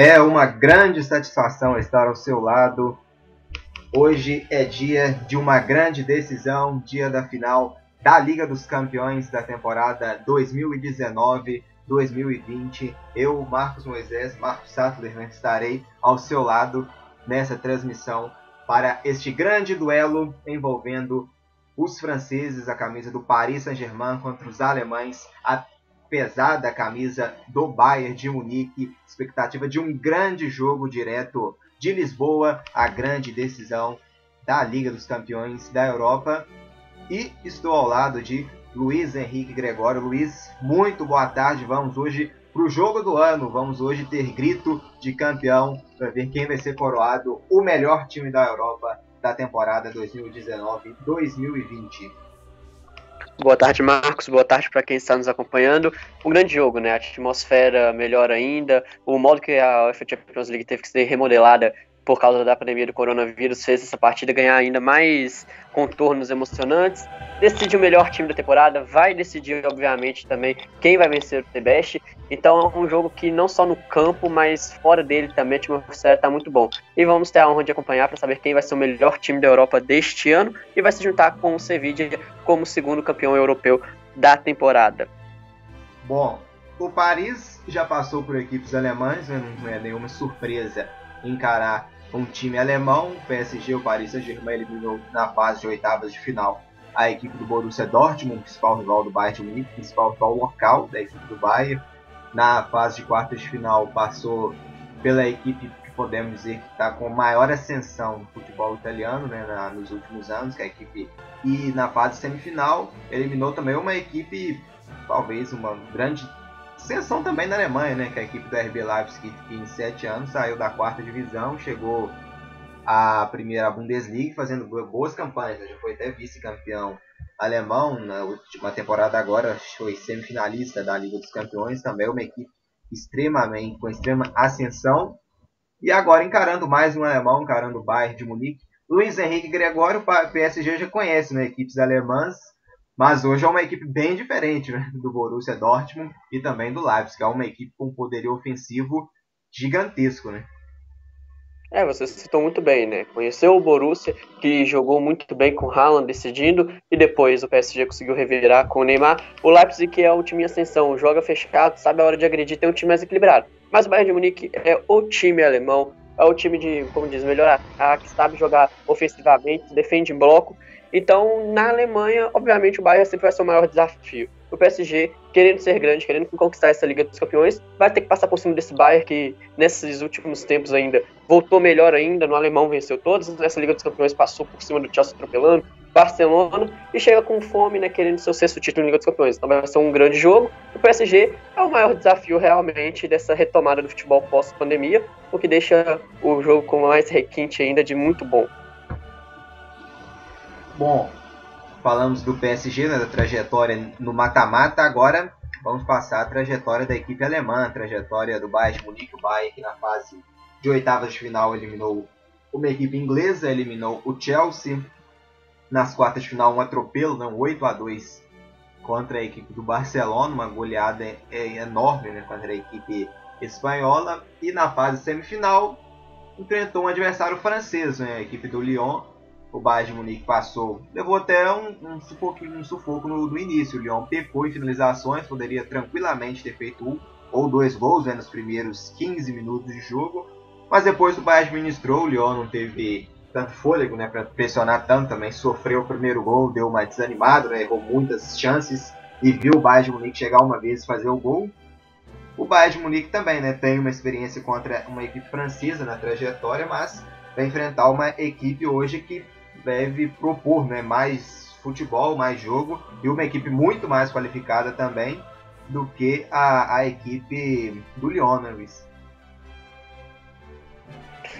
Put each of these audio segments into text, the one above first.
É uma grande satisfação estar ao seu lado. Hoje é dia de uma grande decisão, dia da final da Liga dos Campeões da temporada 2019-2020. Eu, Marcos Moisés, Marcos Sattler, né, estarei ao seu lado nessa transmissão para este grande duelo envolvendo os franceses, a camisa do Paris Saint-Germain contra os alemães, a pesada camisa do Bayern de Munique. Expectativa de um grande jogo direto de Lisboa, a grande decisão da Liga dos Campeões da Europa. E estou ao lado de Luiz Henrique Gregório. Luiz, muito boa tarde. Vamos hoje para o jogo do ano. Vamos hoje ter grito de campeão para ver quem vai ser coroado o melhor time da Europa da temporada 2019-2020. Boa tarde, Marcos. Boa tarde para quem está nos acompanhando. Um grande jogo, né? A atmosfera melhor ainda. O modo que a UEFA Champions League teve que ser remodelada por causa da pandemia do coronavírus, fez essa partida ganhar ainda mais contornos emocionantes. Decide o melhor time da temporada, vai decidir, obviamente, também quem vai vencer o Tebeste. Então é um jogo que não só no campo, mas fora dele também a atmosfera está muito bom. E vamos ter a honra de acompanhar para saber quem vai ser o melhor time da Europa deste ano e vai se juntar com o Sevilla como segundo campeão europeu da temporada. Bom, o Paris já passou por equipes alemãs, né? não é nenhuma surpresa encarar um time alemão, o PSG, o Paris Saint-Germain eliminou na fase de oitavas de final a equipe do Borussia Dortmund, principal rival do Bayern de Munique, principal rival local da equipe do Bayern. Na fase de quartas de final passou pela equipe que podemos dizer que está com maior ascensão no futebol italiano né, na, nos últimos anos, que é a equipe e na fase semifinal eliminou também uma equipe talvez uma grande Ascensão também na Alemanha, né? Que a equipe do RB Leipzig, que em sete anos saiu da quarta divisão, chegou à primeira Bundesliga fazendo boas campanhas. Né? Já foi até vice-campeão alemão na última temporada agora, foi semifinalista da Liga dos Campeões, também uma equipe extremamente com extrema ascensão. E agora encarando mais um alemão, encarando o Bayern de Munique. Luiz Henrique Gregório, o PSG já conhece, né? Equipes alemãs mas hoje é uma equipe bem diferente né, do Borussia Dortmund e também do Leipzig. É uma equipe com poderio ofensivo gigantesco, né? É, você citou muito bem, né? Conheceu o Borussia, que jogou muito bem com o Haaland decidindo, e depois o PSG conseguiu revirar com o Neymar. O Leipzig, que é o time em ascensão, joga fechado, sabe a hora de agredir, tem um time mais equilibrado. Mas o Bayern de Munique é o time alemão, é o time de, como diz, melhor ataque, sabe jogar ofensivamente, defende em bloco, então, na Alemanha, obviamente, o Bayern sempre vai ser o maior desafio. O PSG, querendo ser grande, querendo conquistar essa Liga dos Campeões, vai ter que passar por cima desse Bayern que, nesses últimos tempos ainda, voltou melhor ainda. No alemão venceu todos, nessa Liga dos Campeões passou por cima do Chelsea atropelando, Barcelona, e chega com fome, né, querendo seu sexto título na Liga dos Campeões. Então vai ser um grande jogo. O PSG é o maior desafio realmente dessa retomada do futebol pós-pandemia, o que deixa o jogo com mais requinte ainda de muito bom. Bom, falamos do PSG, né, da trajetória no mata-mata, agora vamos passar a trajetória da equipe alemã, a trajetória do Bayern Munique, o Bayern que na fase de oitavas de final eliminou uma equipe inglesa, eliminou o Chelsea, nas quartas de final um atropelo, né, um 8 a 2 contra a equipe do Barcelona, uma goleada é, enorme né, contra a equipe espanhola, e na fase semifinal enfrentou um adversário francês, né, a equipe do Lyon, o Bayern de Munique passou. Levou até um, um sufoco, um sufoco no, início. O Lyon pecou em finalizações, poderia tranquilamente ter feito um ou dois gols né, nos primeiros 15 minutos de jogo. Mas depois o Bayern administrou, o Lyon não teve tanto fôlego né, para pressionar tanto também. Sofreu o primeiro gol, deu uma desanimada, né, errou muitas chances e viu o Bayern de Munique chegar uma vez e fazer o gol. O Bayern de Munique também né, tem uma experiência contra uma equipe francesa na trajetória, mas vai enfrentar uma equipe hoje que deve propor né, mais futebol, mais jogo e uma equipe muito mais qualificada também do que a, a equipe do Lyon, né, Luiz?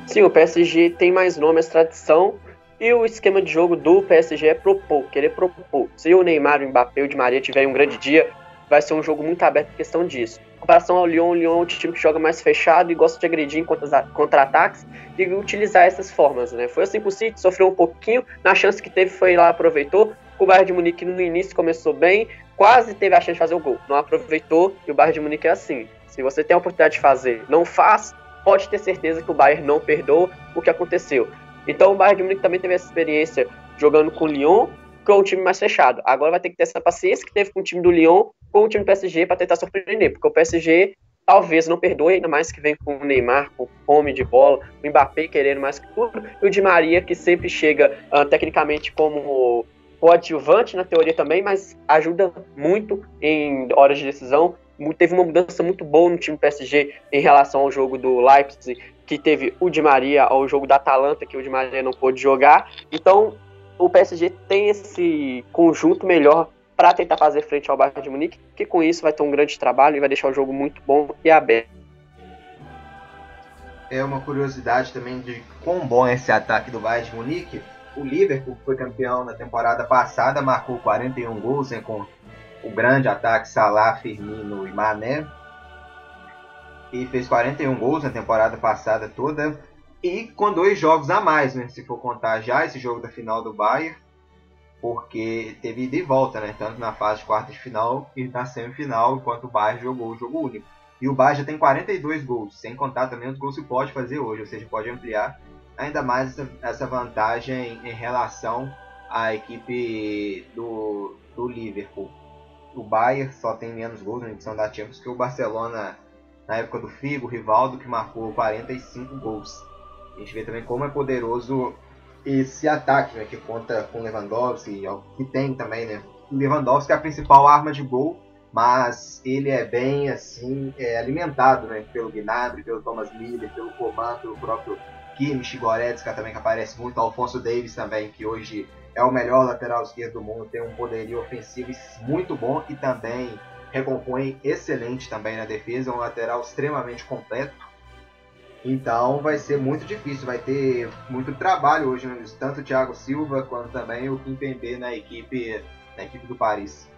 Sim, o PSG tem mais nome, mais tradição, e o esquema de jogo do PSG é propor, querer propor. Se o Neymar, o Mbappé, o Di Maria tiverem um grande dia, vai ser um jogo muito aberto em questão disso. Em comparação ao Lyon, o Lyon é um time que joga mais fechado e gosta de agredir em contra-ataques e utilizar essas formas, né? Foi assim pro City, sofreu um pouquinho, na chance que teve foi lá, aproveitou. O Bayern de Munique no início começou bem, quase teve a chance de fazer o gol, não aproveitou e o Bayern de Munique é assim. Se você tem a oportunidade de fazer, não faz, pode ter certeza que o Bayern não perdoa o que aconteceu. Então o Bayern de Munique também teve essa experiência jogando com o Lyon, com um time mais fechado. Agora vai ter que ter essa paciência que teve com o time do Lyon, com o time do PSG para tentar surpreender, porque o PSG talvez não perdoe, ainda mais que vem com o Neymar, com fome de bola, o Mbappé querendo mais que tudo, e o Di Maria, que sempre chega uh, tecnicamente como coadjuvante na teoria também, mas ajuda muito em horas de decisão. Teve uma mudança muito boa no time PSG em relação ao jogo do Leipzig que teve o Di Maria ao jogo da Atalanta, que o Di Maria não pôde jogar. Então, o PSG tem esse conjunto melhor para tentar fazer frente ao Bayern de Munique, que com isso vai ter um grande trabalho e vai deixar o jogo muito bom e aberto. É uma curiosidade também de quão bom é esse ataque do Bayern de Munique. O Liverpool, foi campeão na temporada passada, marcou 41 gols né, com o grande ataque Salah, Firmino e Mané e fez 41 gols na temporada passada toda. E com dois jogos a mais, né? Se for contar já esse jogo da final do Bayern, porque teve ida e volta, né? Tanto na fase de quartas de final e na semifinal, enquanto o Bayern jogou o jogo único. E o Bayern já tem 42 gols, sem contar também os gols que pode fazer hoje, ou seja, pode ampliar ainda mais essa vantagem em relação à equipe do, do Liverpool. O Bayern só tem menos gols na edição da Champions que o Barcelona na época do Figo, Rivaldo, que marcou 45 gols. A gente vê também como é poderoso esse ataque, né, que conta com Lewandowski, que tem também, né? Lewandowski é a principal arma de gol, mas ele é bem assim é, alimentado, né, pelo Gnabry, pelo Thomas Miller, pelo Coman, pelo próprio Kimmich, Goretzka também que aparece muito, Alfonso Davis também, que hoje é o melhor lateral esquerdo do mundo, tem um poderio ofensivo muito bom e também recompõe excelente também na defesa, é um lateral extremamente completo. Então vai ser muito difícil, vai ter muito trabalho hoje, né? tanto o Thiago Silva quanto também o Kimpembe na equipe, na equipe do Paris.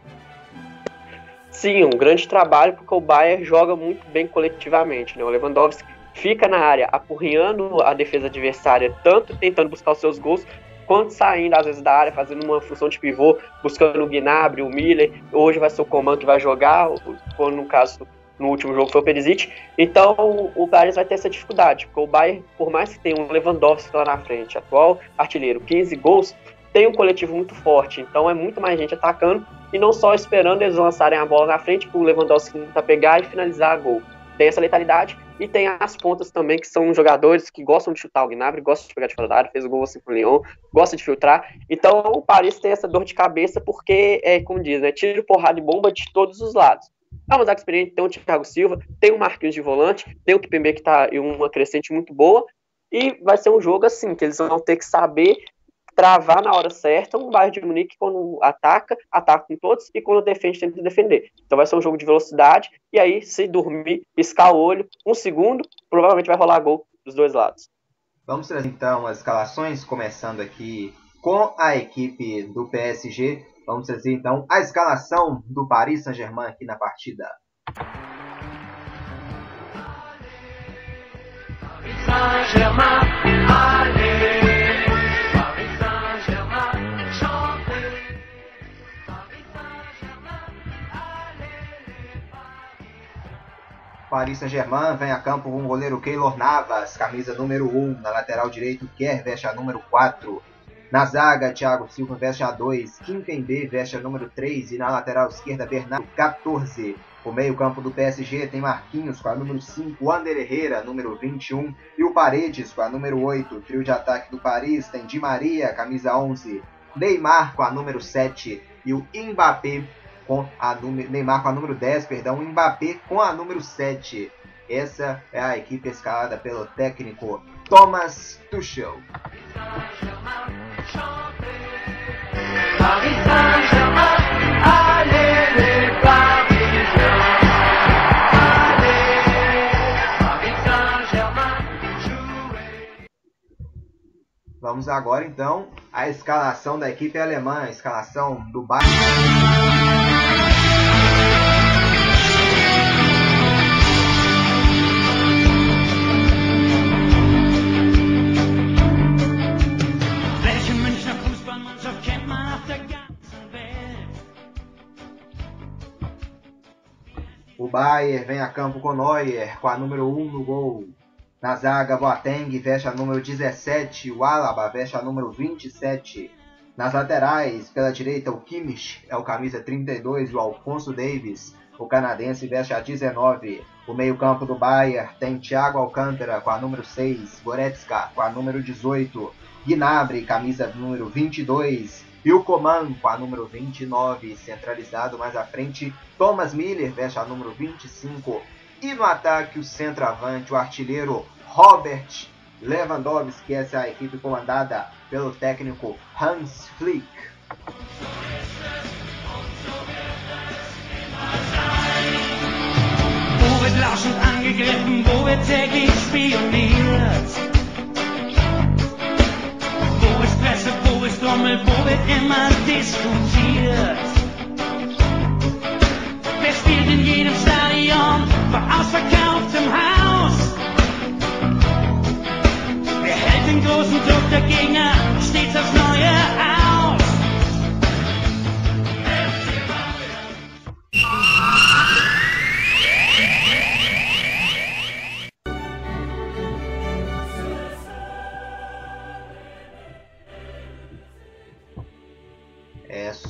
Sim, um grande trabalho porque o Bayern joga muito bem coletivamente. Né? O Lewandowski fica na área apurriando a defesa adversária, tanto tentando buscar os seus gols, quanto saindo às vezes da área, fazendo uma função de pivô, buscando o Gnabry, o Miller, hoje vai ser o Coman que vai jogar, ou no caso no último jogo foi o Perisic, então o Paris vai ter essa dificuldade, porque o Bayern, por mais que tenha um Lewandowski lá na frente, atual artilheiro, 15 gols, tem um coletivo muito forte, então é muito mais gente atacando e não só esperando eles lançarem a bola na frente para o Lewandowski tentar pegar e finalizar a gol. Tem essa letalidade e tem as pontas também, que são jogadores que gostam de chutar o Gnabry, gostam de pegar de fora da área, fez o gol assim pro Lyon, gosta de filtrar. Então o Paris tem essa dor de cabeça porque, é, como diz, né, tiro, porrada e bomba de todos os lados. É uma zaga experiente, tem o Thiago Silva, tem o Marquinhos de volante, tem o Kipembe que tá em uma crescente muito boa, e vai ser um jogo assim, que eles vão ter que saber travar na hora certa um Bayern de Munique quando ataca, ataca com todos e quando defende, tenta defender. Então vai ser um jogo de velocidade e aí se dormir, piscar o olho, um segundo, provavelmente vai rolar gol dos dois lados. Vamos trazer então as escalações, começando aqui com a equipe do PSG. Vamos trazer então a escalação do Paris Saint-Germain aqui na partida. Paris Saint-Germain vem a campo com o goleiro Keylor Navas, camisa número 1. Na lateral direito, Kerr veste a número 4. Na zaga, Thiago Silva veste a 2. Kim Pembe veste a número 3. E na lateral esquerda, Bernardo 14. O meio-campo do PSG tem Marquinhos com a número 5, Ander Herrera, número 21, e o Paredes com a número 8. O trio de ataque do Paris tem Di Maria, camisa 11, Neymar com a número 7 e o Mbappé com a número, Neymar com a número 10, perdão, Mbappé com a número 7. Essa é a equipe escalada pelo técnico Thomas Tuchel. Vamos agora então à escalação da equipe alemã, a escalação do Bayern. O Bayern vem a campo com Neuer, com a número 1 no gol. Na zaga, Boateng veste a número 17, o Alaba veste a número 27. Nas laterais, pela direita, o Kimmich é o camisa 32 o Alfonso Davis, o canadense, veste a 19. O meio-campo do Bayern tem Thiago Alcântara com a número 6, Goretzka com a número 18, Gnabry, camisa número 22, e o Coman com a número 29, centralizado mais à frente, Thomas Miller veste a número 25, e no ataque, o centroavante, o artilheiro Robert Lewandowski, essa é a equipe comandada pelo técnico Hans Flick. Wo wird angegriffen, wo wird täglich spioniert? Wo wird immer diskutiert? Wer spielt in jedem Stadion vor ausverkauftem Haus? Wer hält den großen Druck der Gegner stets aufs Neue aus?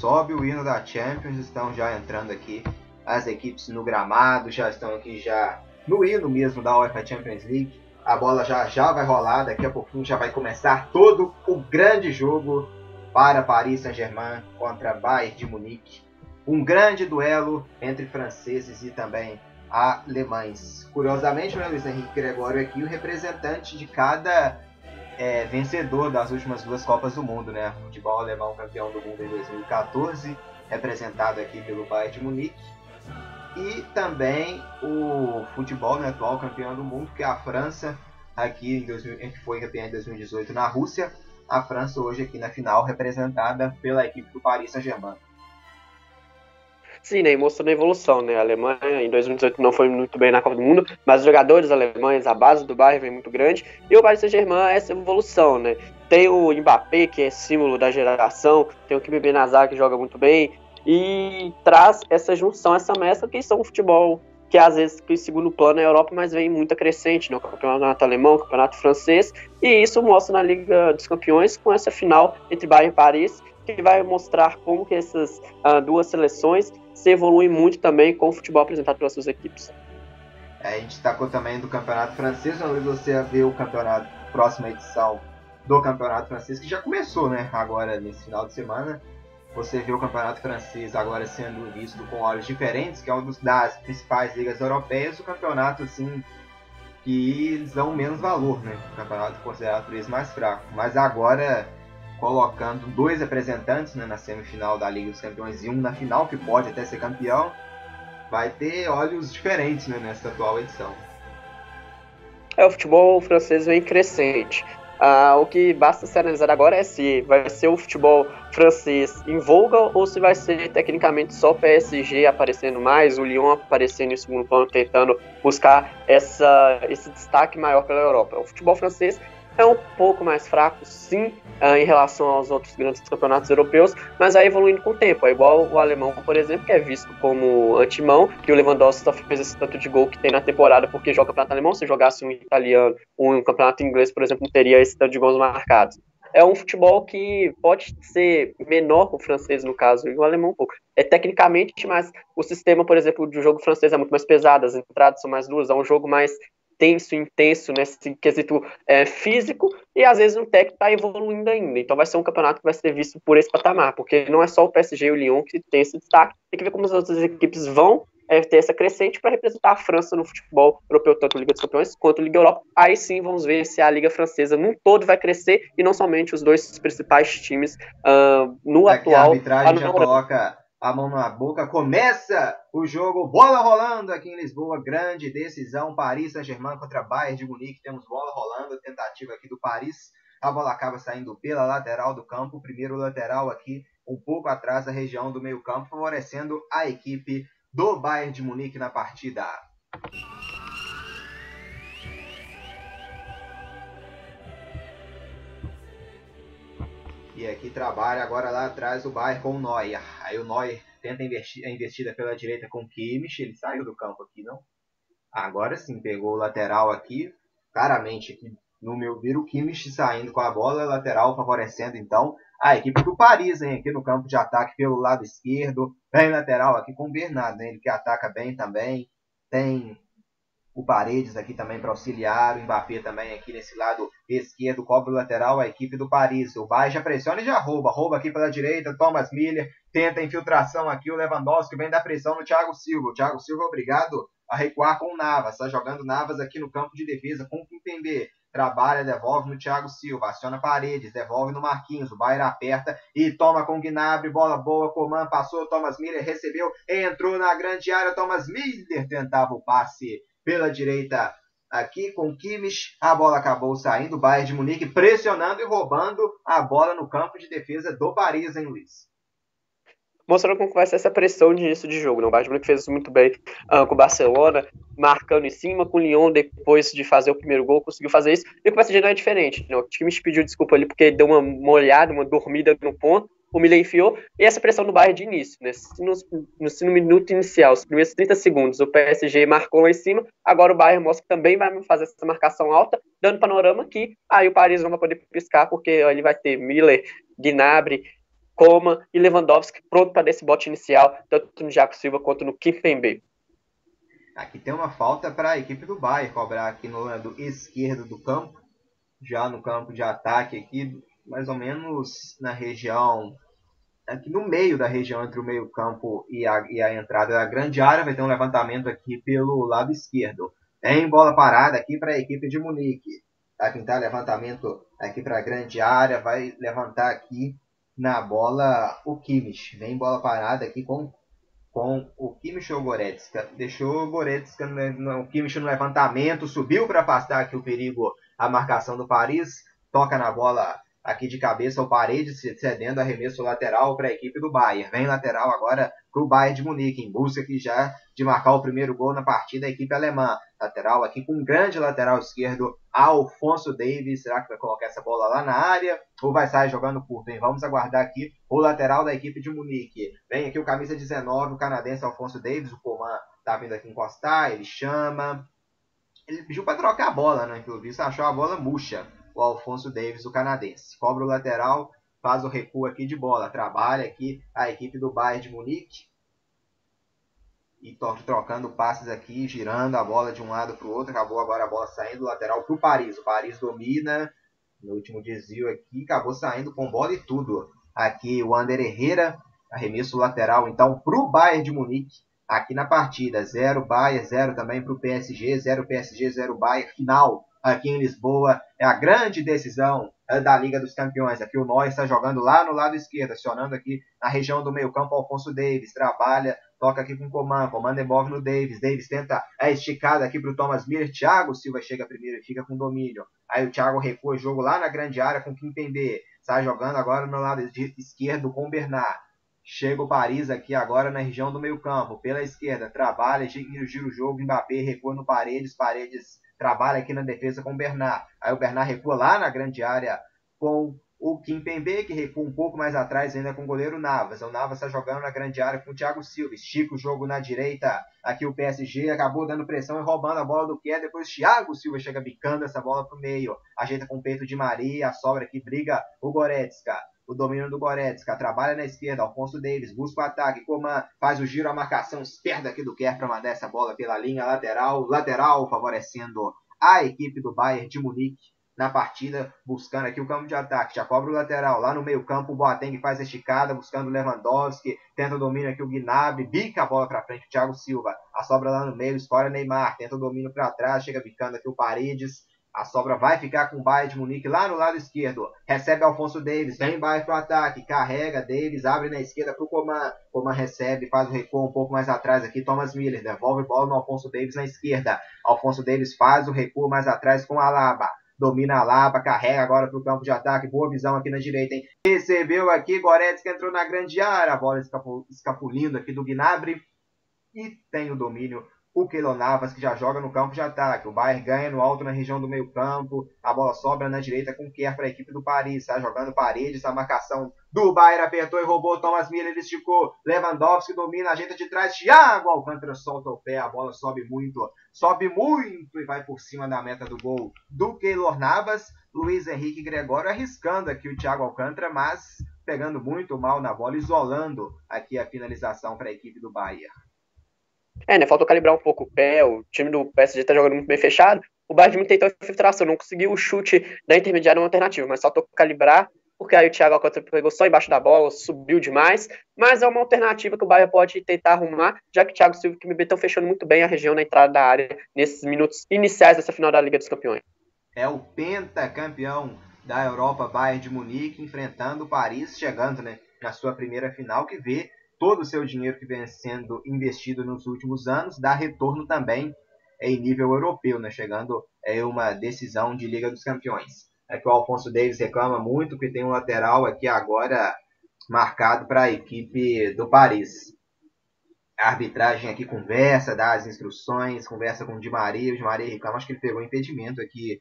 Sobe o hino da Champions, estão já entrando aqui as equipes no gramado, já estão aqui já no hino mesmo da UEFA Champions League. A bola já, já vai rolar, daqui a pouquinho já vai começar todo o grande jogo para Paris Saint-Germain contra Bayern de Munique. Um grande duelo entre franceses e também alemães. Curiosamente, né, Luiz Henrique Gregório aqui, o representante de cada é, vencedor das últimas duas Copas do Mundo, né? O futebol alemão campeão do mundo em 2014, representado aqui pelo Bayern de Munique e também o futebol, né, atual campeão do mundo, que é a França, aqui em 2000, que foi campeã em 2018 na Rússia. A França hoje aqui na final representada pela equipe do Paris Saint-Germain. Sim, né, mostrando a evolução, né? A Alemanha em 2018 não foi muito bem na Copa do Mundo, mas os jogadores alemães, a base do Bayern vem muito grande, e o Paris Saint-Germain é essa evolução, né? Tem o Mbappé, que é símbolo da geração, tem o Kim Benazar, que joga muito bem, e traz essa junção, essa mescla que são o futebol que às vezes que segundo plano é a Europa, mas vem muito crescente no né? campeonato alemão, campeonato francês, e isso mostra na Liga dos Campeões com essa final entre Bayern e Paris, que vai mostrar como que essas uh, duas seleções se evoluem muito também com o futebol apresentado pelas suas equipes. É, a gente destacou também do campeonato francês, onde você vê o campeonato, próxima edição do campeonato francês, que já começou, né, agora nesse final de semana, você vê o campeonato francês agora sendo visto com olhos diferentes, que é uma das principais ligas europeias, o campeonato assim que eles dão menos valor, né? O campeonato considerado por mais fraco. Mas agora colocando dois representantes né, na semifinal da Liga dos Campeões e um na final, que pode até ser campeão, vai ter olhos diferentes né, nessa atual edição. É, o futebol francês vem crescente. Ah, o que basta ser analisado agora é se vai ser o futebol francês em voga ou se vai ser tecnicamente só o PSG aparecendo mais, o Lyon aparecendo em segundo plano, tentando buscar essa, esse destaque maior pela Europa. O futebol francês é um pouco mais fraco, sim, uh, em relação aos outros grandes campeonatos europeus, mas vai evoluindo com o tempo. É igual o alemão, por exemplo, que é visto como antimão, que o Lewandowski só fez esse tanto de gol que tem na temporada porque joga campeonato alemão. Se jogasse um italiano um campeonato inglês, por exemplo, não teria esse tanto de gols marcados. É um futebol que pode ser menor, o francês no caso, e o alemão um pouco. É tecnicamente, mas o sistema, por exemplo, do jogo francês é muito mais pesado, as entradas são mais duras, é um jogo mais tenso, intenso nesse quesito é, físico, e às vezes o técnico está evoluindo ainda. Então vai ser um campeonato que vai ser visto por esse patamar, porque não é só o PSG e o Lyon que tem esse destaque, tem que ver como as outras equipes vão é, ter essa crescente para representar a França no futebol europeu, tanto Liga dos Campeões quanto Liga Europa. Aí sim vamos ver se a Liga Francesa num todo vai crescer e não somente os dois principais times uh, no é atual. a arbitragem já coloca a mão na boca. Começa o jogo, bola rolando aqui em Lisboa, grande decisão, Paris Saint-Germain contra Bayern de Munique. Temos bola rolando, tentativa aqui do Paris A bola acaba saindo pela lateral do campo. Primeiro lateral aqui, um pouco atrás da região do meio campo, favorecendo a equipe do Bayern de Munique na partida. E aqui trabalha agora lá atrás o Bayern com o Neuer. Aí o Neuer tenta investir, a investida pela direita com o Kimmich. Ele saiu do campo aqui, não? Agora sim, pegou o lateral aqui. Claramente aqui, no meu ver, o Kimmich saindo com a bola, lateral favorecendo então a equipe do Paris, hein, aqui no campo de ataque pelo lado esquerdo. Bem lateral aqui com o Bernardo, hein, ele que ataca bem também. Tem o Paredes aqui também para auxiliar, o Mbappé também aqui nesse lado esquerdo, cobre o lateral, a equipe do Paris. O Bayern já pressiona e já rouba, rouba aqui pela direita, Thomas Miller tenta a infiltração aqui, o Lewandowski vem dar pressão no Thiago Silva. O Thiago Silva é obrigado a recuar com o Navas, está jogando Navas aqui no campo de defesa com o Kimpembe. Trabalha, devolve no Thiago Silva, aciona Paredes, devolve no Marquinhos, o Bayern aperta e toma com o Gnabry, bola boa, Coman passou, Thomas Miller recebeu, entrou na grande área, Thomas Miller tentava o passe pela direita aqui com Kimmich. A bola acabou saindo. O Bayern de Munique pressionando e roubando a bola no campo de defesa do Paris, hein, Luiz? Mostrando como vai ser essa pressão de início de jogo. Né? O Bayern de Munique fez isso muito bem uh, com o Barcelona, marcando em cima, com o Lyon depois de fazer o primeiro gol, conseguiu fazer isso. E o PSG não é diferente. Né? O Kimmich pediu desculpa ali porque deu uma molhada, uma dormida no ponto o Milan enfiou, e essa pressão do Bayern de início, né? No, no, no, minuto inicial, os primeiros 30 segundos, o PSG marcou lá em cima, agora o Bayern mostra que também vai fazer essa marcação alta, dando panorama que aí o Paris não vai poder piscar, porque ele vai ter Miller, Gnabry, Coma e Lewandowski pronto para esse bote inicial, tanto no Jaco Silva quanto no Kimpembe. Aqui tem uma falta para a equipe do Bayern cobrar aqui no lado esquerdo do campo, já no campo de ataque aqui mais ou menos na região, aqui no meio da região entre o meio campo e a, e a entrada da grande área, vai ter um levantamento aqui pelo lado esquerdo. Em bola parada aqui para a equipe de Munique. Quem tá levantamento aqui para a grande área, vai levantar aqui na bola o Kimmich. Vem bola parada aqui com, com o Kimmich ou Goretzka. Deixou o Goretzka, no, o Kimmich no levantamento, subiu para afastar aqui o perigo, a marcação do Paris. Toca na bola aqui de cabeça o Paredes cedendo arremesso lateral para a equipe do Bayern. Vem lateral agora para o Bayern de Munique, em busca aqui já de marcar o primeiro gol na partida da equipe alemã. Lateral aqui com um grande lateral esquerdo, Alfonso Davis. Será que vai colocar essa bola lá na área ou vai sair jogando curto? Hein? Vamos aguardar aqui o lateral da equipe de Munique. Vem aqui o camisa 19, o canadense Alfonso Davis. O Coman tá vindo aqui encostar, ele chama. Ele pediu para trocar a bola, né? Pelo visto, achou a bola murcha o Alfonso Davis, o canadense. Cobra o lateral, faz o recuo aqui de bola. Trabalha aqui a equipe do Bayern de Munique. E trocando passes aqui, girando a bola de um lado para o outro. Acabou agora a bola saindo lateral para o Paris. O Paris domina. No último desvio aqui, acabou saindo com bola e tudo. Aqui o Ander Herrera, arremesso lateral então para o Bayern de Munique. Aqui na partida, 0 Bayern, 0 também para o PSG, 0 PSG, 0 Bayern. Final aqui em Lisboa. É a grande decisão é, da Liga dos Campeões. Aqui o Neuer está jogando lá no lado esquerdo, acionando aqui na região do meio campo Alfonso Davis. Trabalha, toca aqui com o Coman. Coman devolve no Davis. Davis tenta a esticada aqui para o Thomas Miller. Thiago Silva chega primeiro e fica com domínio. Aí o Thiago recua o jogo lá na grande área com o Kimpembe. Está jogando agora no lado esquerdo com o Bernard. Chega o Paris aqui agora na região do meio campo, pela esquerda, trabalha, gira, gira o jogo, Mbappé recua no Paredes, Paredes trabalha aqui na defesa com o Bernard. Aí o Bernard recua lá na grande área com o Kim Pembe, que recua um pouco mais atrás ainda com o goleiro Navas. O Navas está jogando na grande área com o Thiago Silva. Estica o jogo na direita. Aqui o PSG acabou dando pressão e roubando a bola do Kerr. Depois Thiago Silva chega bicando essa bola para o meio. Ajeita com o peito de Maria. Sobra aqui, briga o Goretzka o domínio do Goretzka, trabalha na esquerda, Alfonso Davis, busca o ataque, Coman faz o giro, a marcação, esperta aqui do Kerr para mandar essa bola pela linha lateral, lateral favorecendo a equipe do Bayern de Munique na partida, buscando aqui o campo de ataque, já cobra o lateral, lá no meio campo o Boateng faz a esticada, buscando o Lewandowski, tenta o domínio aqui o Gnabry, bica a bola para frente o Thiago Silva, a sobra lá no meio, escolhe Neymar, tenta o domínio para trás, chega bicando aqui o Paredes, a sobra vai ficar com o Bayern de Munique lá no lado esquerdo. Recebe Alfonso Davis, vem Bayern para o ataque, carrega Davis, abre na esquerda para o Coman. Coman recebe, faz o recuo um pouco mais atrás aqui. Thomas Miller devolve bola no Alfonso Davis na esquerda. Alfonso Davis faz o recuo mais atrás com Alaba. domina a Lapa, carrega agora para o campo de ataque, boa visão aqui na direita, hein? Recebeu aqui, Goretzka entrou na grande área, a bola escapulindo aqui do Gnabry, e tem o domínio o Keylor Navas, que já joga no campo de ataque. O Bayern ganha no alto na região do meio campo. A bola sobra na direita com o Kerr para a equipe do Paris. Está jogando paredes. A marcação do Bayern apertou e roubou. Thomas Miller esticou. Lewandowski domina, ajeita de trás. Thiago Alcântara solta o pé. A bola sobe muito. Sobe muito e vai por cima da meta do gol do Keylor Navas. Luiz Henrique Gregório arriscando aqui o Thiago Alcântara, mas pegando muito mal na bola, isolando aqui a finalização para a equipe do Bayern. É, né? Faltou calibrar um pouco o pé. O time do PSG tá jogando muito bem fechado. O Bayern de Munique tentou infiltração, não conseguiu o chute da intermediária uma alternativa, mas faltou calibrar, porque aí o Thiago Alcântara pegou só embaixo da bola, subiu demais, mas é uma alternativa que o Bayern pode tentar arrumar, já que o Thiago Silva e o Kimmich estão fechando muito bem a região na entrada da área nesses minutos iniciais dessa final da Liga dos Campeões. É o pentacampeão da Europa, Bayern de Munique, enfrentando o Paris, chegando né, na sua primeira final, que vê todo o seu dinheiro que vem sendo investido nos últimos anos dá retorno também em nível europeu, né? chegando a uma decisão de Liga dos Campeões. É que o Alfonso Davis reclama muito que tem um lateral aqui agora marcado para a equipe do Paris. A arbitragem aqui conversa, dá as instruções, conversa com o Di Maria. O Di Maria reclama, acho que ele pegou impedimento aqui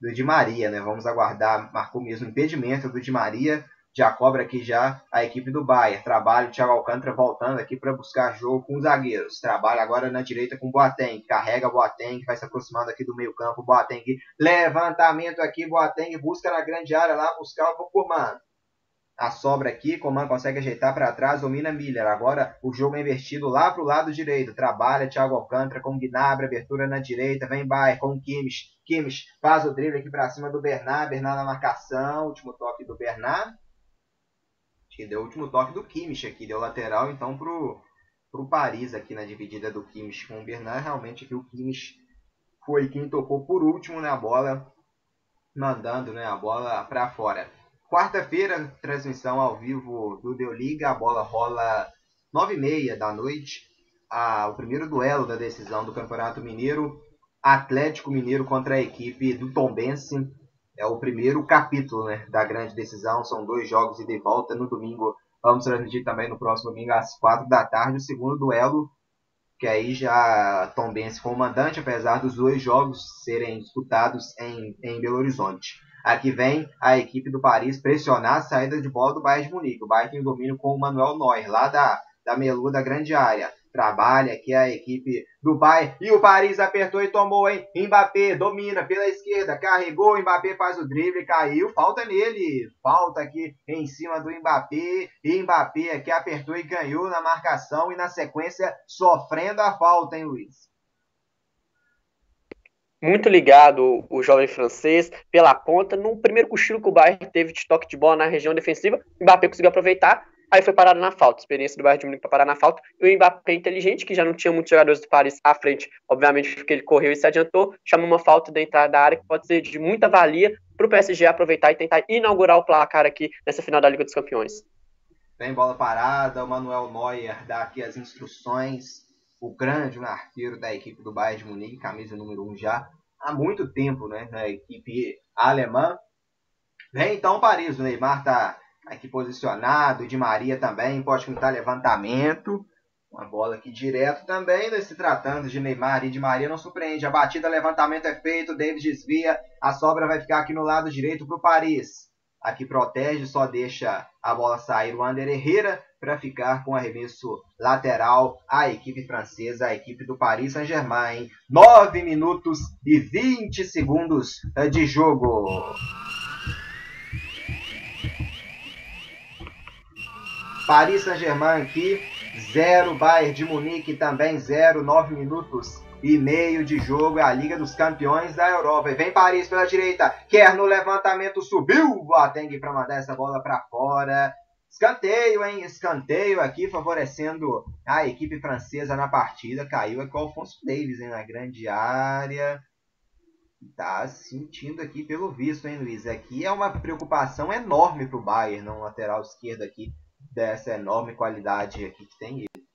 do Di Maria, né? Vamos aguardar, marcou mesmo impedimento do Di Maria já cobra aqui já a equipe do Bayern. Trabalha o Thiago Alcântara voltando aqui para buscar jogo com os zagueiros. Trabalha agora na direita com o Boateng. Carrega Boateng, vai se aproximando aqui do meio campo. Boateng, levantamento aqui. Boateng busca na grande área lá, buscar o Coman. A sobra aqui, Coman consegue ajeitar para trás, domina Miller. Agora o jogo é invertido lá para o lado direito. Trabalha Thiago Alcântara com Gnabry, abertura na direita. Vem Bayern com Kimmich. Kimmich faz o drible aqui para cima do Bernard. Bernard na marcação. Último toque do Bernard que deu o último toque do Kimmich aqui, deu lateral então pro, pro Paris aqui na dividida do Kimmich com o Bernard. Realmente aqui o Kimmich foi quem tocou por último na bola, mandando né, a bola para fora. Quarta-feira, transmissão ao vivo do Deu Liga, a bola rola 9h30 da noite. Ah, o primeiro duelo da decisão do Campeonato Mineiro, Atlético Mineiro contra a equipe do Tombense é o primeiro capítulo né, da grande decisão. São dois jogos e de volta no domingo. Vamos transmitir também no próximo domingo às quatro da tarde o segundo duelo, que aí já Tom Benz foi o mandante, apesar dos dois jogos serem disputados em, em Belo Horizonte. Aqui vem a equipe do Paris pressionar a saída de bola do Bayern de Munique. O Bayern tem domínio com o Manuel Neuer, lá da, da Melu da grande área trabalha, aqui a equipe do Bayern. E o Paris apertou e tomou, hein? Mbappé domina pela esquerda, carregou, Mbappé faz o drible, caiu, falta nele. Falta aqui em cima do Mbappé. E Mbappé aqui apertou e ganhou na marcação e na sequência sofrendo a falta, hein, Luiz? Muito ligado o jovem francês pela ponta. No primeiro cochilo que o Bayern teve de toque de bola na região defensiva, Mbappé conseguiu aproveitar Aí foi parado na falta. Experiência do Bayern de Munique para parar na falta. E o Mbappé inteligente, que já não tinha muitos jogadores do Paris à frente, obviamente porque ele correu e se adiantou, chamou uma falta dentro da área que pode ser de muita valia para o PSG aproveitar e tentar inaugurar o placar aqui nessa final da Liga dos Campeões. Tem bola parada, o Manuel Neuer dá aqui as instruções. O grande arqueiro da equipe do Bayern de Munique, camisa número 1 um já há muito tempo, né, na equipe alemã. Vem então Paris, o Neymar está aqui posicionado, de Maria também pode pintar levantamento. Uma bola aqui direto também, né? se tratando de Neymar e de Maria, não surpreende. A batida, levantamento é feito, David desvia, a sobra vai ficar aqui no lado direito para o Paris. Aqui protege, só deixa a bola sair o Ander Herrera para ficar com arremesso lateral a equipe francesa, a equipe do Paris Saint-Germain. 9 minutos e 20 segundos de jogo. Paris Saint-Germain aqui, 0. Bayern de Munique também 0. 9 minutos e meio de jogo. É a Liga dos Campeões da Europa. E vem Paris pela direita. Quer no levantamento, subiu. Boateng para mandar essa bola para fora. Escanteio, hein? Escanteio aqui favorecendo a equipe francesa na partida. Caiu aqui o Alfonso Davis hein? na grande área. Tá sentindo aqui pelo visto, hein, Luiz? Aqui é uma preocupação enorme para o Bayern, no lateral esquerdo aqui dessa enorme qualidade aqui que tem ele.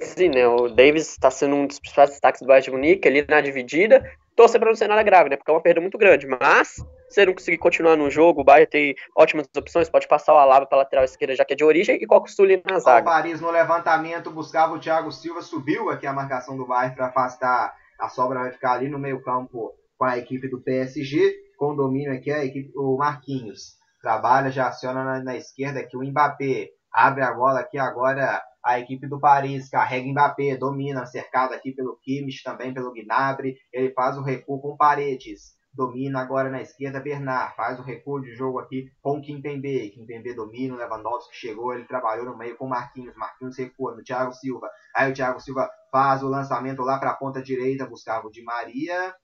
Sim, né? O Davis está sendo um dos principais destaques do Bayern de Munique ali na dividida. torcer para não ser nada grave, né? Porque é uma perda muito grande. Mas, se ele não conseguir continuar no jogo, o Bayern tem ótimas opções, pode passar o Alaba para lateral esquerda, já que é de origem, e coloca o Sully na zaga. O Paris no levantamento buscava o Thiago Silva, subiu aqui a marcação do Bayern para afastar. A sobra vai ficar ali no meio campo com a equipe do PSG, com o domínio aqui a equipe, o Marquinhos. Trabalha, já aciona na, na esquerda aqui o Mbappé. Abre a bola aqui agora a equipe do Paris carrega Mbappé, domina, cercado aqui pelo Kimmich, também pelo Gnabry. Ele faz o recuo com Paredes. Domina agora na esquerda Bernard, faz o recuo de jogo aqui com Kimpembe. Kimpembe domina, o Lewandowski chegou, ele trabalhou no meio com Marquinhos. Marquinhos recua no Thiago Silva. Aí o Thiago Silva faz o lançamento lá para a ponta direita, buscava o Di Maria.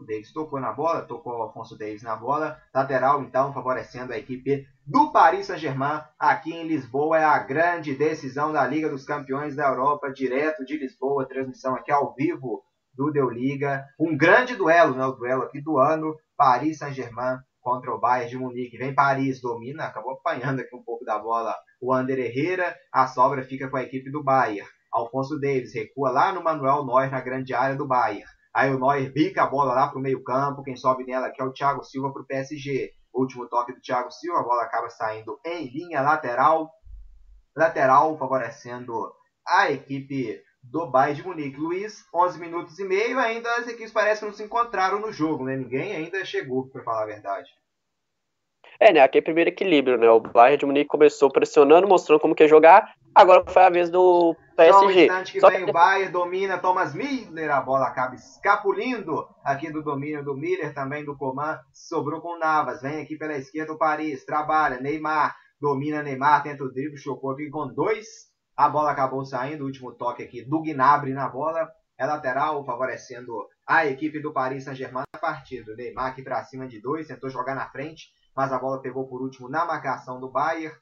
O Davis tocou na bola, tocou o Alfonso Davis na bola. Lateral, então, favorecendo a equipe do Paris Saint-Germain. Aqui em Lisboa é a grande decisão da Liga dos Campeões da Europa, direto de Lisboa. Transmissão aqui ao vivo do Deu Liga. Um grande duelo, né? O duelo aqui do ano. Paris Saint-Germain contra o Bayern de Munique. Vem Paris, domina, acabou apanhando aqui um pouco da bola o Ander Herrera. A sobra fica com a equipe do Bayern. Alfonso Davis recua lá no Manuel Neuer na grande área do Bayern. Aí o Neuer bica a bola lá para o meio campo. Quem sobe nela aqui é o Thiago Silva para o PSG. Último toque do Thiago Silva. A bola acaba saindo em linha lateral. Lateral favorecendo a equipe do Bayern de Munique. Luiz, 11 minutos e meio. Ainda as equipes parecem não se encontraram no jogo. Né? Ninguém ainda chegou, para falar a verdade. É, né? Aqui é primeiro equilíbrio, né? O Bayern de Munique começou pressionando, mostrando como quer jogar. Agora foi a vez do PSG. Só um instante que Só vem o Bayern, domina Thomas Miller, a bola acaba escapulindo aqui do domínio do Miller, também do Coman, sobrou com Navas, vem aqui pela esquerda o Paris, trabalha, Neymar, domina Neymar, tenta o drible, chocou aqui com dois, a bola acabou saindo, o último toque aqui do Gnabry na bola, é lateral, favorecendo a equipe do Paris Saint-Germain na partida. Neymar aqui para cima de dois, tentou jogar na frente, mas a bola pegou por último na marcação do Bayern.